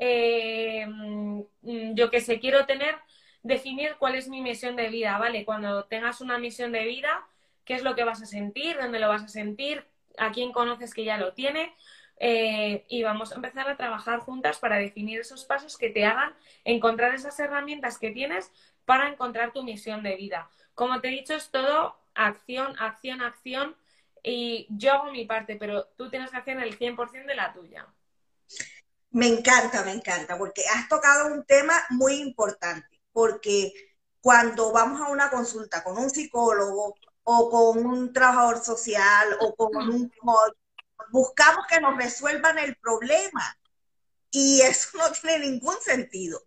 eh, mm, yo que sé, quiero tener, definir cuál es mi misión de vida, ¿vale? Cuando tengas una misión de vida, ¿qué es lo que vas a sentir? ¿Dónde lo vas a sentir? ¿A quién conoces que ya lo tiene? Eh, y vamos a empezar a trabajar juntas para definir esos pasos que te hagan encontrar esas herramientas que tienes para encontrar tu misión de vida. Como te he dicho, es todo acción, acción, acción y yo hago mi parte, pero tú tienes que hacer el 100% de la tuya. Me encanta, me encanta, porque has tocado un tema muy importante, porque cuando vamos a una consulta con un psicólogo o con un trabajador social o con un buscamos que nos resuelvan el problema. Y eso no tiene ningún sentido.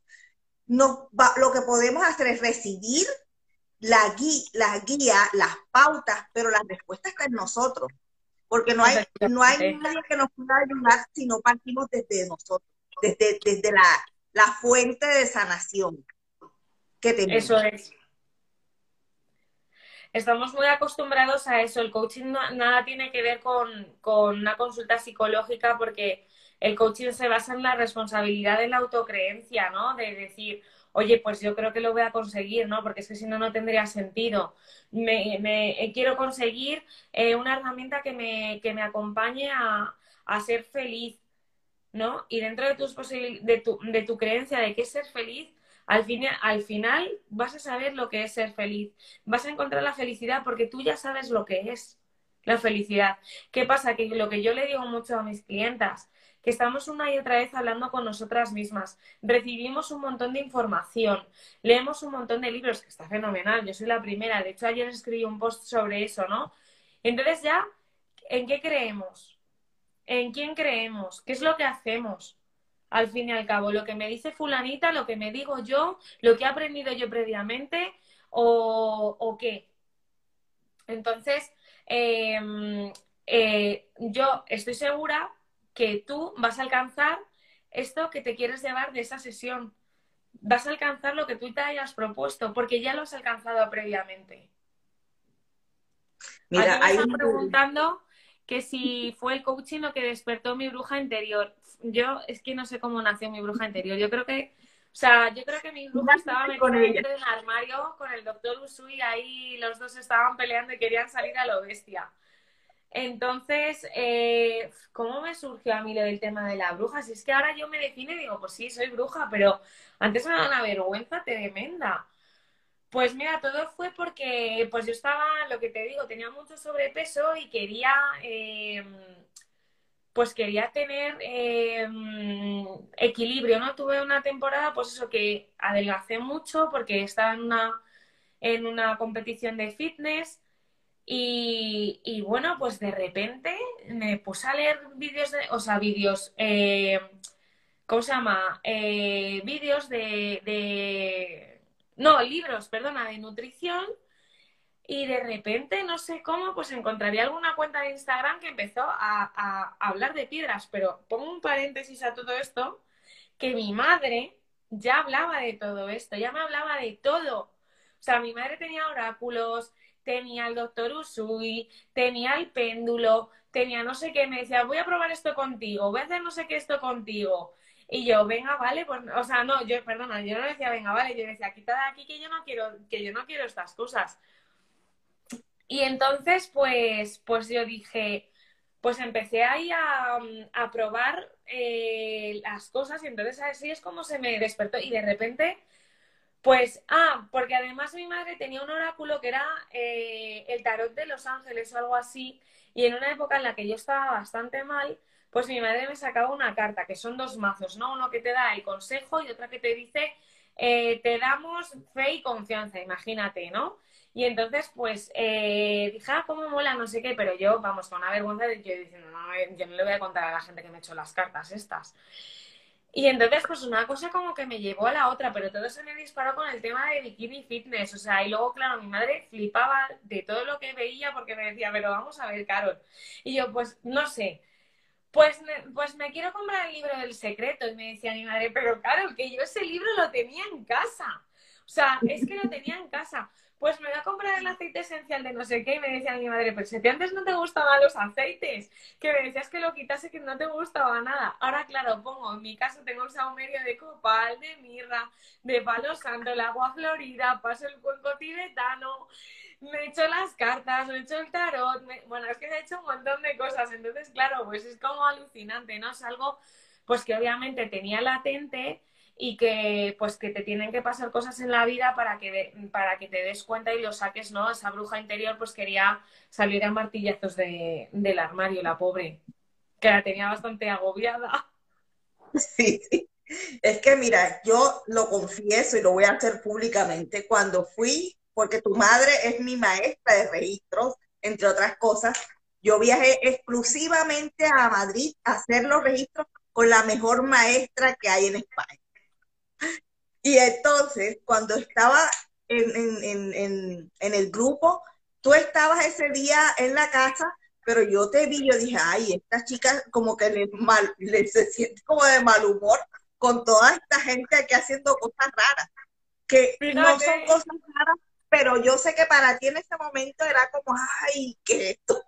No, lo que podemos hacer es recibir la guía, la guía, las pautas, pero la respuesta está en nosotros porque no hay, no hay nadie que nos pueda ayudar si no partimos desde nosotros, desde, desde la, la fuente de sanación que tenemos. Eso es. Estamos muy acostumbrados a eso. El coaching nada tiene que ver con, con una consulta psicológica porque el coaching se basa en la responsabilidad de la autocreencia, ¿no? De decir, oye, pues yo creo que lo voy a conseguir, ¿no? Porque es que si no, no tendría sentido. Me, eh, quiero conseguir eh, una herramienta que me, que me acompañe a, a, ser feliz, ¿no? Y dentro de, tus de, tu, de tu creencia de qué es ser feliz, al, fin, al final vas a saber lo que es ser feliz. Vas a encontrar la felicidad porque tú ya sabes lo que es. la felicidad. ¿Qué pasa? Que lo que yo le digo mucho a mis clientas, que estamos una y otra vez hablando con nosotras mismas, recibimos un montón de información, leemos un montón de libros, que está fenomenal, yo soy la primera, de hecho ayer escribí un post sobre eso, ¿no? Entonces ya, ¿en qué creemos? ¿En quién creemos? ¿Qué es lo que hacemos? Al fin y al cabo, lo que me dice fulanita, lo que me digo yo, lo que he aprendido yo previamente o, o qué. Entonces, em, eh, yo estoy segura que tú vas a alcanzar esto que te quieres llevar de esa sesión. Vas a alcanzar lo que tú te hayas propuesto, porque ya lo has alcanzado previamente. Mira, me están preguntando que si fue el coaching lo que despertó mi bruja interior. Yo es que no sé cómo nació mi bruja interior. Yo creo que, o sea, yo creo que mi bruja estaba metida dentro del armario con el doctor Usui, ahí los dos estaban peleando y querían salir a lo bestia. Entonces, eh, ¿cómo me surgió a mí lo del tema de la bruja? Si es que ahora yo me defino y digo, pues sí, soy bruja, pero antes me da una vergüenza tremenda. Pues mira, todo fue porque pues yo estaba, lo que te digo, tenía mucho sobrepeso y quería, em, pues quería tener em, equilibrio, ¿no? Tuve una temporada, pues eso, que adelgacé mucho porque estaba en una, en una competición de fitness y, bueno, pues de repente me puse a leer vídeos, de, o sea, vídeos, eh, ¿cómo se llama? Eh, vídeos de, de, no, libros, perdona, de nutrición. Y de repente, no sé cómo, pues encontraría alguna cuenta de Instagram que empezó a, a hablar de piedras. Pero pongo un paréntesis a todo esto, que mi madre ya hablaba de todo esto, ya me hablaba de todo. O sea, mi madre tenía oráculos, tenía el doctor Usui, tenía el péndulo, tenía no sé qué, me decía, voy a probar esto contigo, voy a hacer no sé qué esto contigo. Y yo, venga, vale, pues, o sea, no, yo, perdona, yo no decía, venga, vale, yo decía, quita de aquí que yo no quiero, que yo no quiero estas cosas. Y entonces, pues, pues yo dije, pues empecé ahí a, a probar eh, las cosas y entonces así es como se me despertó y de repente pues, ah, porque además mi madre tenía un oráculo que era eh, el tarot de los ángeles o algo así, y en una época en la que yo estaba bastante mal, pues mi madre me sacaba una carta, que son dos mazos, ¿no? Uno que te da el consejo y otra que te dice, eh, te damos fe y confianza, imagínate, ¿no? Y entonces, pues, eh, dije, ah, cómo mola, no sé qué, pero yo, vamos, con una vergüenza, yo diciendo, no, yo no le voy a contar a la gente que me ha hecho las cartas estas. Y entonces, pues una cosa como que me llevó a la otra, pero todo se me disparó con el tema de bikini fitness. O sea, y luego, claro, mi madre flipaba de todo lo que veía porque me decía, pero vamos a ver, Carol. Y yo, pues, no sé. Pues, pues me quiero comprar el libro del secreto. Y me decía mi madre, pero Carol, que yo ese libro lo tenía en casa. O sea, es que lo tenía en casa pues me voy a comprar el aceite esencial de no sé qué. Y me decía mi madre, pero si antes no te gustaban los aceites, que me decías que lo quitase, que no te gustaba nada. Ahora, claro, pongo, en mi caso tengo el saumerio de copal, de mirra, de palo santo, el agua florida, paso el cuenco tibetano, me he hecho las cartas, me he hecho el tarot, bueno, es que me he hecho un montón de cosas. Entonces, claro, pues es como alucinante, ¿no? Es algo, pues que obviamente tenía latente y que pues que te tienen que pasar cosas en la vida para que para que te des cuenta y lo saques, ¿no? Esa bruja interior pues quería salir a martillazos de, del armario, la pobre, que la tenía bastante agobiada. Sí, sí. Es que mira, yo lo confieso y lo voy a hacer públicamente, cuando fui, porque tu madre es mi maestra de registros, entre otras cosas, yo viajé exclusivamente a Madrid a hacer los registros con la mejor maestra que hay en España. Y entonces, cuando estaba en, el grupo, tú estabas ese día en la casa, pero yo te vi, yo dije, ay, esta chica como que le, mal, le se siente como de mal humor con toda esta gente aquí haciendo cosas raras, que no son cosas raras, pero yo sé que para ti en ese momento era como, ay, ¿qué esto?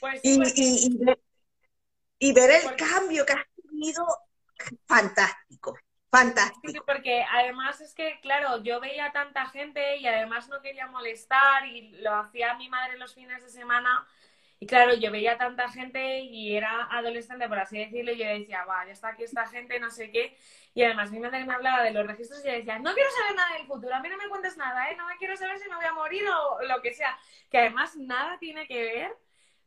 Pues y, y, ver el cambio que has tenido, fantástico. Fantástico. Sí, porque además es que, claro, yo veía tanta gente y además no quería molestar y lo hacía mi madre los fines de semana Y claro, yo veía tanta gente y era adolescente, por así decirlo, y yo decía, va, ya está aquí esta gente, no sé qué. Y además mi madre me hablaba de los registros y yo decía, no quiero saber nada del futuro, a mí no me cuentes nada, ¿eh? No me quiero saber si me voy a morir o lo que sea. Que además nada tiene que ver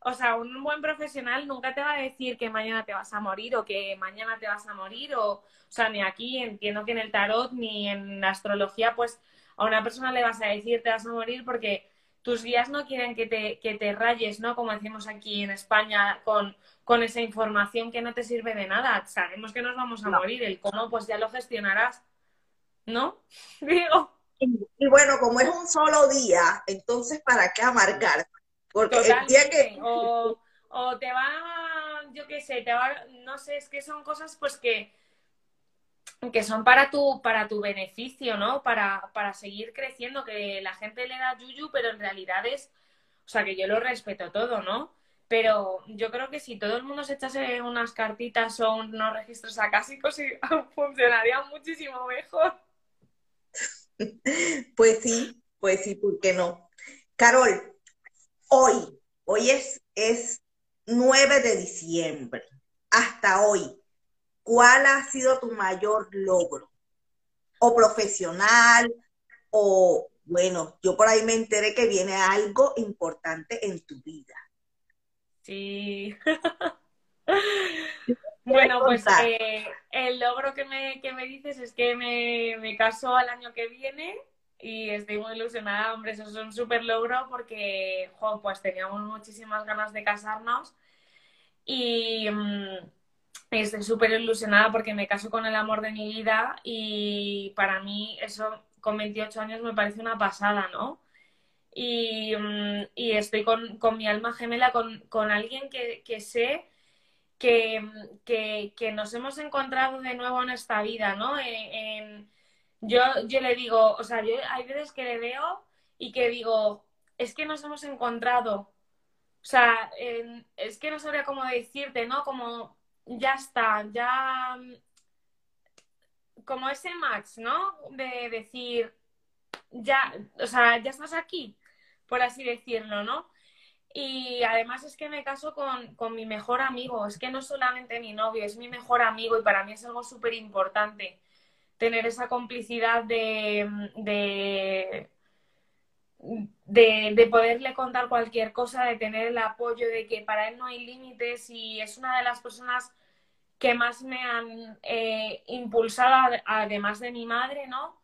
o sea, un buen profesional nunca te va a decir que mañana te vas a morir o que mañana te vas a morir o, o sea, ni aquí entiendo que en el tarot ni en la astrología, pues a una persona le vas a decir te vas a morir porque tus guías no quieren que te, que te rayes, ¿no? Como decimos aquí en España, con, con esa información que no te sirve de nada. Sabemos que nos vamos a morir, el cómo pues ya lo gestionarás, ¿no? Digo. Y bueno, como es un solo día, entonces ¿para qué amargar? Porque el día que... O, o te va, yo qué sé, te va, no sé, es que son cosas pues que que son para tu, para tu beneficio, ¿no? Para, para seguir creciendo, que la gente le da yuyu, pero en realidad es, o sea, que yo lo respeto todo, ¿no? Pero yo creo que si todo el mundo se echase unas cartitas o unos registros acásicos, funcionaría muchísimo mejor. Pues sí, pues sí, ¿por qué no? Carol, hoy, hoy es, es 9 de diciembre, hasta hoy, ¿cuál ha sido tu mayor logro? O profesional, o bueno, yo por ahí me enteré que viene algo importante en tu vida. Sí. bueno, pues eh, el logro que me, que me dices es que me, me caso al año que viene y estoy muy ilusionada, hombre, eso es un súper logro porque, pues teníamos muchísimas ganas de casarnos y... Mm, Estoy súper ilusionada porque me caso con el amor de mi vida y para mí eso con 28 años me parece una pasada, ¿no? Y, mm, estoy con, mi alma gemela, con, alguien que, sé que, que, nos hemos encontrado de nuevo en esta vida, ¿no? Yo, yo le digo, o sea, yo hay veces que le veo y que digo, es que nos hemos encontrado. O sea, es que no sabría cómo decirte, ¿no? Como ya está, ya como ese match, ¿no? De decir, ya, o sea, ya estás aquí, por así decirlo, ¿no? Y además es que me caso con, con mi mejor amigo, es que no solamente mi novio, es mi mejor amigo y para mí es algo súper importante tener esa complicidad de, de, de, de, poderle contar cualquier cosa, de tener el apoyo, de que para él no hay límites y es una de las personas que más me han eh, impulsado, además de mi madre, ¿no?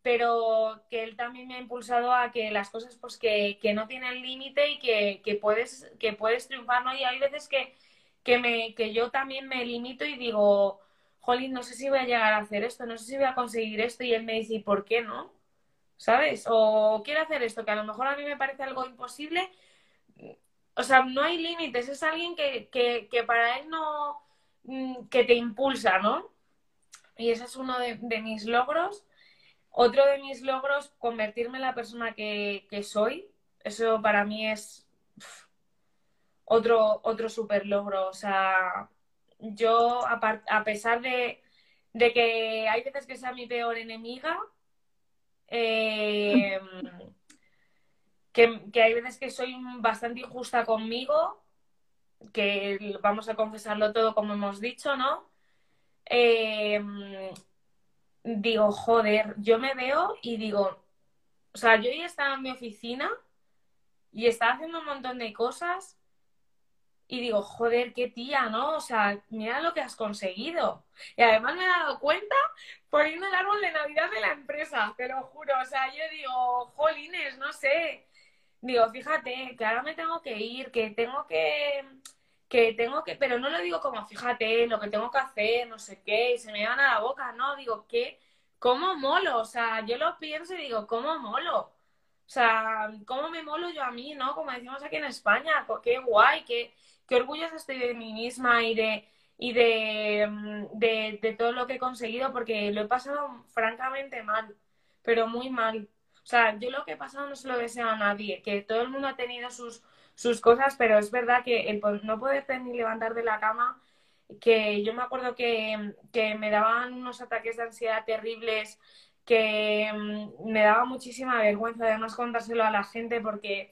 Pero que él también me ha impulsado a que las cosas, pues, que, no tienen límite y que, puedes, que puedes triunfar, ¿no? Y hay veces que, que, me, que yo también me limito y digo, jolín, no sé si voy a llegar a hacer esto, no sé si voy a conseguir esto, y él me dice, ¿y por qué no? ¿Sabes? O quiero hacer esto, que a lo mejor a mí me parece algo imposible. O sea, no hay límites, es alguien que, que para él no Mm, que te impulsa, ¿no? Y ese es uno de, mis logros. Otro de mis logros, convertirme en la persona que, soy. Eso para mí es otro, otro super logro. O sea, yo, a, pesar de, que hay veces que sea mi peor enemiga, que, que, hay veces que soy bastante injusta conmigo, que vamos a confesarlo todo como hemos dicho, ¿no? Em, digo, joder, yo me veo y digo, o sea, yo ya estaba en mi oficina y estaba haciendo un montón de cosas y digo, joder, qué tía, ¿no? O sea, mira lo que has conseguido. Y además me he dado cuenta poniendo el árbol de Navidad de la empresa, te lo juro. O sea, yo digo, jolines, no sé. Digo, fíjate, que ahora me tengo que ir, que tengo que que tengo que, pero no lo digo como, fíjate, lo que tengo que hacer, no sé qué, y se me van a la boca, no, digo, ¿qué? ¿Cómo molo? O sea, yo lo pienso y digo, ¿cómo molo? O sea, ¿cómo me molo yo a mí, no? Como decimos aquí en España, qué guay, qué, qué orgullosa estoy de mí misma y de y de, mm, de, de todo lo que he conseguido, porque lo he pasado francamente mal, pero muy mal. O sea, yo lo que he pasado no se lo deseo a nadie, que todo el mundo ha tenido sus sus cosas, pero es verdad que el no poderte ni levantar de la cama, que yo me acuerdo que, me daban unos ataques de ansiedad terribles, que mm, me daba muchísima vergüenza además contárselo a la gente porque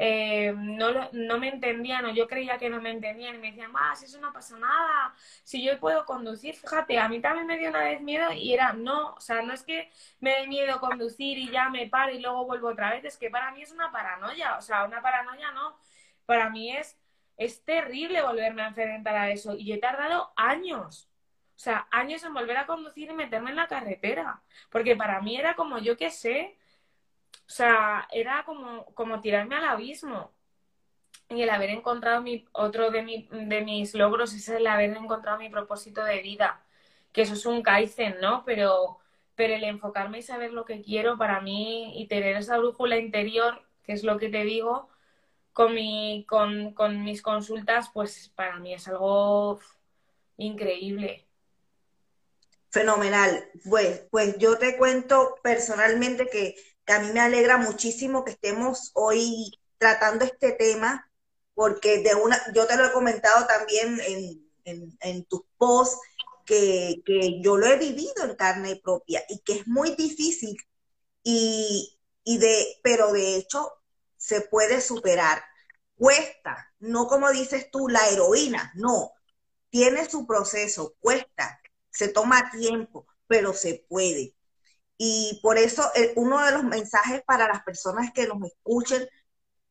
eh, no, no me entendían o yo creía que no me entendían y me decían, más, eso no pasa nada, si yo puedo conducir, fíjate, a mí también me dio una vez miedo y era, no, o sea, no es que me dé miedo conducir y ya me paro y luego vuelvo otra vez, es que para mí es una paranoia, o sea, una paranoia no, para mí es, es terrible volverme a enfrentar a eso y he tardado años. O sea, años en volver a conducir y meterme en la carretera. Porque para mí era como, yo qué sé, o sea, era como, como tirarme al abismo. Y el haber encontrado mi, otro de, mi, de mis logros es el haber encontrado mi propósito de vida. Que eso es un kaizen, ¿no? Pero, pero el enfocarme y saber lo que quiero para mí y tener esa brújula interior, que es lo que te digo, con, mi, con, con mis consultas, pues para mí es algo increíble. Fenomenal. Pues, pues yo te cuento personalmente que que a mí me alegra muchísimo que estemos hoy tratando este tema, porque de una, yo te lo he comentado también en, tus posts, que, yo lo he vivido en carne propia y que es muy difícil, y, de, pero de hecho se puede superar. Cuesta, no como dices tú, la heroína, no, tiene su proceso, cuesta, se toma tiempo, pero se puede. Y por eso eh, uno de los mensajes para las personas que nos escuchen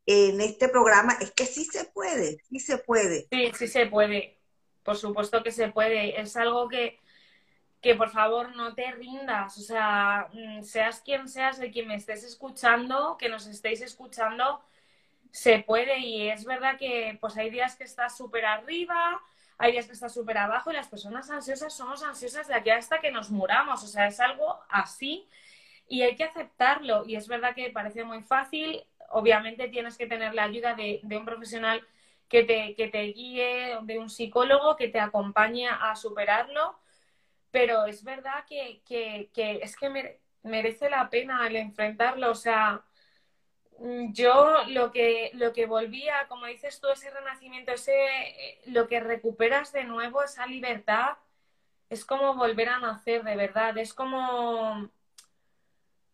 en este programa es que sí se puede, sí se puede. Sí, sí se puede. Por supuesto que se puede. Es algo que, que por favor no te rindas. O sea, mm, seas quien seas, de quien me estés escuchando, que nos estéis escuchando, se puede. Y es verdad que pues hay días que estás súper arriba, hay días que está súper abajo y las personas ansiosas somos ansiosas de aquí hasta que nos muramos. O sea, es algo así y hay que aceptarlo. Y es verdad que parece muy fácil. Obviamente tienes que tener la ayuda de, un profesional que te, que te guíe, de un psicólogo que te acompañe a superarlo. Pero es verdad que, que, es que merece la pena el enfrentarlo. O sea, yo lo que, lo que volvía, como dices tú, ese renacimiento, ese, eh, lo que recuperas de nuevo, esa libertad, es como volver a nacer de verdad, es como,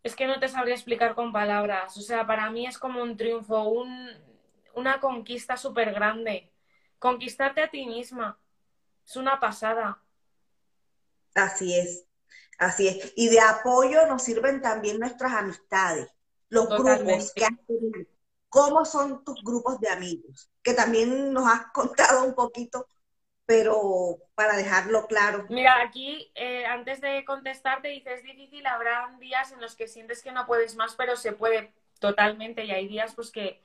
es que no te sabría explicar con palabras, o sea, para mí es como un triunfo, un, una conquista súper grande, conquistarte a ti misma, es una pasada. Así es, así es. Y de apoyo nos sirven también nuestras amistades los grupos que has tenido. ¿Cómo son tus grupos de amigos? Que también nos has contado un poquito, pero para dejarlo claro. Mira, aquí, eh, antes de contestarte, dices, es difícil, habrá días en los que sientes que no puedes más, pero se puede totalmente, y hay días pues que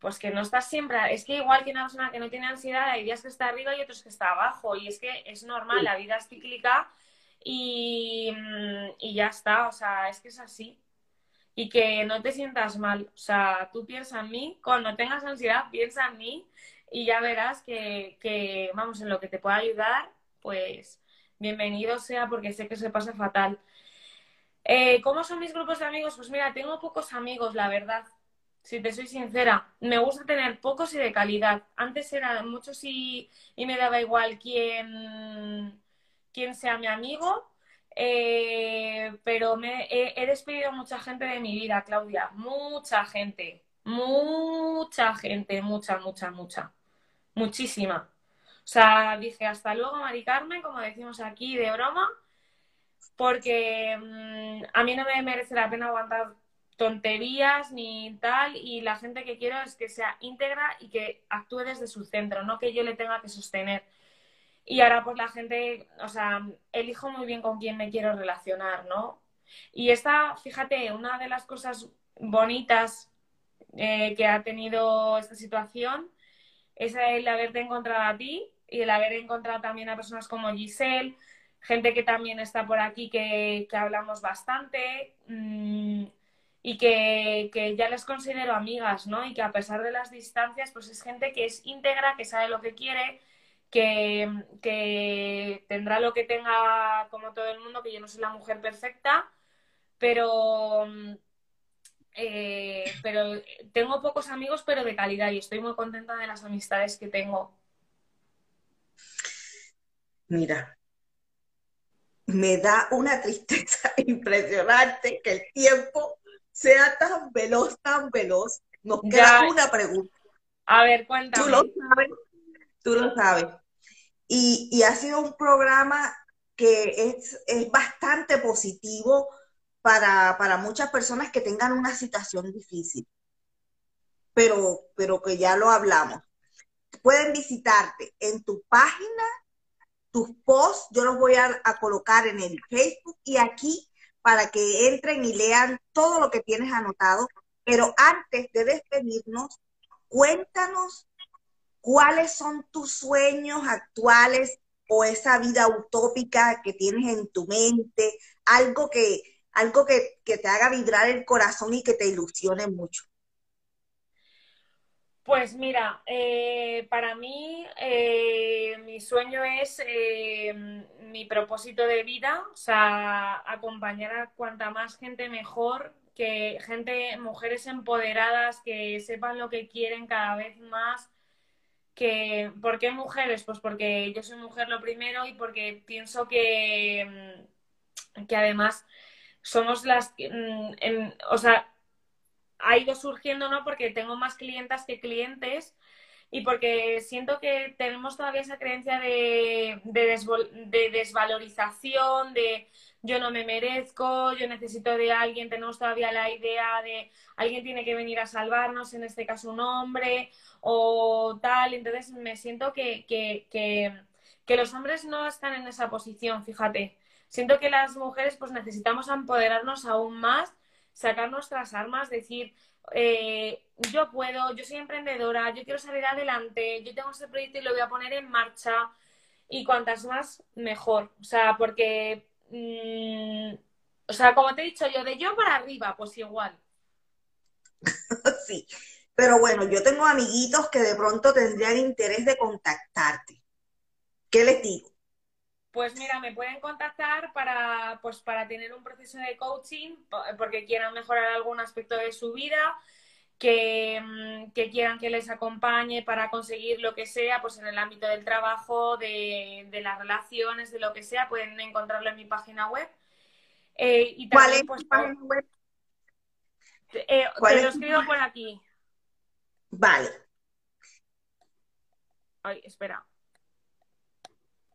pues que no estás siempre, es que igual que una persona que no tiene ansiedad, hay días que está arriba y otros que está abajo, y es que es normal, la vida es cíclica y, y ya está, o sea, es que es así y que no te sientas mal. O sea, tú piensa en mí, cuando tengas ansiedad, piensa en mí y ya verás que, vamos, en lo que te pueda ayudar, pues bienvenido sea porque sé que se pasa fatal. Eh, ¿Cómo son mis grupos de amigos? Pues mira, tengo pocos amigos, la verdad. Si te soy sincera, me gusta tener pocos y de calidad. Antes eran muchos y, y me daba igual quién, quién sea mi amigo, eh, pero me, he, despedido a mucha gente de mi vida, Claudia. Mucha gente. Mucha gente. Mucha, mucha, mucha. Muchísima. O sea, dije hasta luego, Mari Carmen, como decimos aquí de broma, porque mm, a mí no me merece la pena aguantar tonterías ni tal, y la gente que quiero es que sea íntegra y que actúe desde su centro, no que yo le tenga que sostener. Y ahora pues la gente, o sea, elijo muy bien con quién me quiero relacionar, ¿no? Y esta, fíjate, una de las cosas bonitas eh, que ha tenido esta situación es el haberte encontrado a ti y el haber encontrado también a personas como Giselle, gente que también está por aquí que, hablamos bastante mm, y que, que, ya les considero amigas, ¿no? Y que a pesar de las distancias, pues es gente que es íntegra, que sabe lo que quiere, que, tendrá lo que tenga como todo el mundo, que yo no soy la mujer perfecta, pero, eh, pero tengo pocos amigos, pero de calidad y estoy muy contenta de las amistades que tengo. Mira, me da una tristeza impresionante que el tiempo sea tan veloz, tan veloz, Nos queda una pregunta. A ver, cuéntame. Tú lo sabes, tú lo sabes. Y, ha sido un programa que es, es bastante positivo para, para, muchas personas que tengan una situación difícil, pero, pero que ya lo hablamos. Pueden visitarte en tu página, tus posts, yo los voy a colocar en el Facebook y aquí para que entren y lean todo lo que tienes anotado. Pero antes de despedirnos, cuéntanos cuáles son tus sueños actuales o esa vida utópica que tienes en tu mente, algo que, algo que, te haga vibrar el corazón y que te ilusione mucho. Pues mira, eh, para mí eh, mi sueño es eh, mi propósito de vida, o sea, acompañar a cuanta más gente mejor, que gente, mujeres empoderadas que sepan lo que quieren cada vez más, que ¿por qué mujeres? Pues porque yo soy mujer lo primero y porque pienso que, mm, que además somos las mm, o sea, ha ido surgiendo, ¿no? Porque tengo más clientas que clientes y porque siento que tenemos todavía esa creencia de, de desvalorización, de yo no me merezco, yo necesito de alguien, tenemos todavía la idea de alguien tiene que venir a salvarnos, en este caso un hombre o tal, entonces me siento que, que, que, que los hombres no están en esa posición, fíjate. Siento que las mujeres pues necesitamos empoderarnos aún más, sacar nuestras armas, decir, eh, yo puedo, yo soy emprendedora, yo quiero salir adelante, yo tengo este proyecto y lo voy a poner en marcha y cuantas más, mejor. O sea, porque Mm, o sea, como te he dicho yo, de yo para arriba, pues igual. sí, pero bueno, yo tengo amiguitos que de pronto tendrían interés de contactarte. ¿Qué les digo? Pues mira, me pueden contactar para, pues para tener un proceso de coaching, porque quieran mejorar algún aspecto de su vida, que, mm, que, quieran que les acompañe para conseguir lo que sea, pues en el ámbito del trabajo, de, de las relaciones, de lo que sea, pueden encontrarlo en mi página web. Eh, y ¿Cuál es pues, página web? Eh, te lo escribo por aquí. Vale. Ay, espera.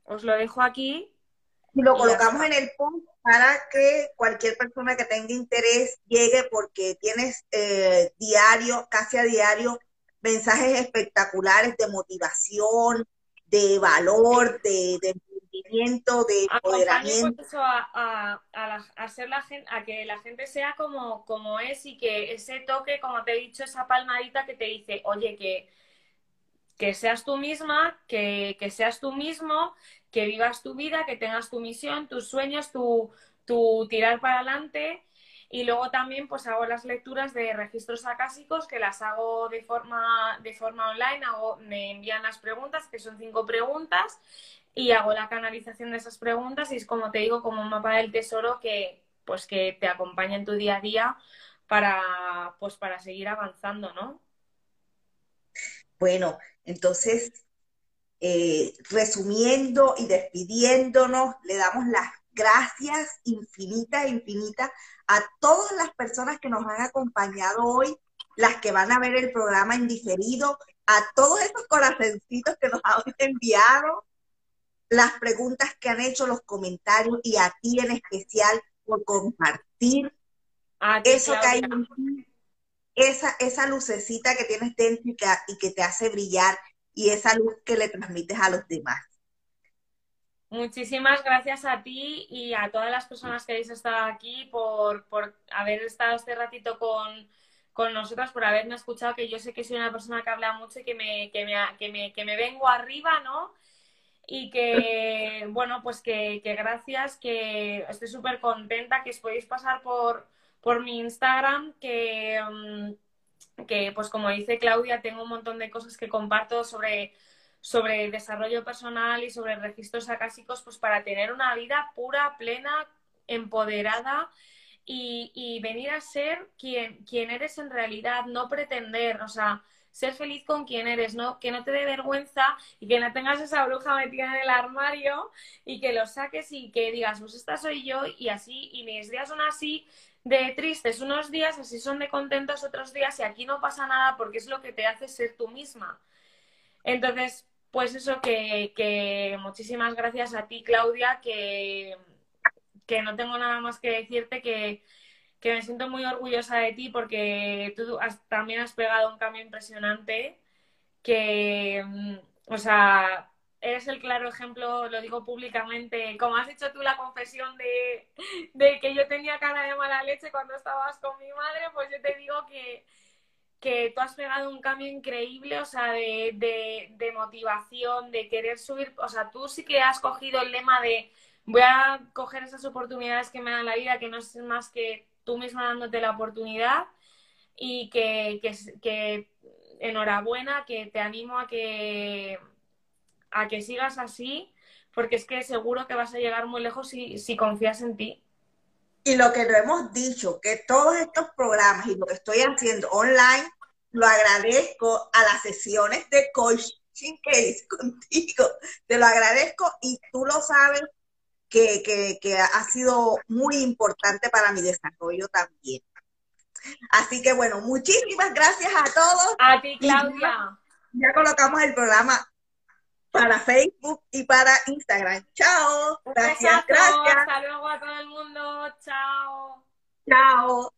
Os lo dejo aquí. Y lo colocamos en el post para que cualquier persona que tenga interés llegue porque tienes eh, diario, casi a diario, mensajes espectaculares de motivación, de valor, de, de emprendimiento, de empoderamiento. a, hacer la gente, a que la gente sea como, como es y que ese toque, como te he dicho, esa palmadita que te dice, oye, que, que seas tú misma, que, que seas tú mismo que vivas tu vida, que tengas tu misión, tus sueños, tu, tirar para adelante. Y luego también pues hago las lecturas de registros acásicos que las hago de forma, de forma online, hago, me envían las preguntas, que son cinco preguntas, y hago la canalización de esas preguntas y es como te digo, como un mapa del tesoro que pues que te acompaña en tu día a día para pues para seguir avanzando, ¿no? Bueno, entonces eh, resumiendo y despidiéndonos, le damos las gracias infinitas, infinitas a todas las personas que nos han acompañado hoy, las que van a ver el programa en diferido, a todos esos corazoncitos que nos han enviado, las preguntas que han hecho, los comentarios y a ti en especial por compartir eso que hay en ti, esa, esa lucecita que tienes dentro y que te hace brillar y esa luz que le transmites a los demás. Muchísimas gracias a ti y a todas las personas que habéis estado aquí por, haber estado este ratito con, con nosotras, por haberme escuchado, que yo sé que soy una persona que habla mucho y que me, que me, que me, que me vengo arriba, ¿no? Y que, bueno, pues que, que gracias, que estoy súper contenta, que os podéis pasar por, por mi Instagram, que... Mm, que pues como dice Claudia, tengo un montón de cosas que comparto sobre, sobre desarrollo personal y sobre registros acásicos, pues para tener una vida pura, plena, empoderada y, venir a ser quien, quien eres en realidad, no pretender, o sea, ser feliz con quien eres, ¿no? Que no te dé vergüenza y que no tengas esa bruja metida en el armario y que lo saques y que digas, pues esta soy yo y así, y mis días son así de tristes unos días, así son de contentos otros días y aquí no pasa nada porque es lo que te hace ser tú misma. Entonces, pues eso que, que muchísimas gracias a ti, Claudia, que, que no tengo nada más que decirte que, que me siento muy orgullosa de ti porque tú también has pegado un cambio impresionante que, mm, o sea, eres el claro ejemplo, lo digo públicamente, como has hecho tú la confesión de, de, que yo tenía cara de mala leche cuando estabas con mi madre, pues yo te digo que, que tú has pegado un cambio increíble, o sea, de, de, motivación, de querer subir, o sea, tú sí que has cogido el lema de voy a coger esas oportunidades que me dan la vida, que no es más que tú misma dándote la oportunidad y que, que enhorabuena, que te animo a que a que sigas así, porque es que seguro que vas a llegar muy lejos si, si confías en ti. Y lo que lo hemos dicho, que todos estos programas y lo que estoy haciendo online, lo agradezco a las sesiones de coaching que hice contigo. Te lo agradezco y tú lo sabes que, que, que ha sido muy importante para mi desarrollo también. Así que bueno, muchísimas gracias a todos. A ti, Claudia. Ya colocamos el programa para Facebook y para Instagram. Chao. Gracias, gracias. Hasta luego a todo el mundo. Chao. Chao.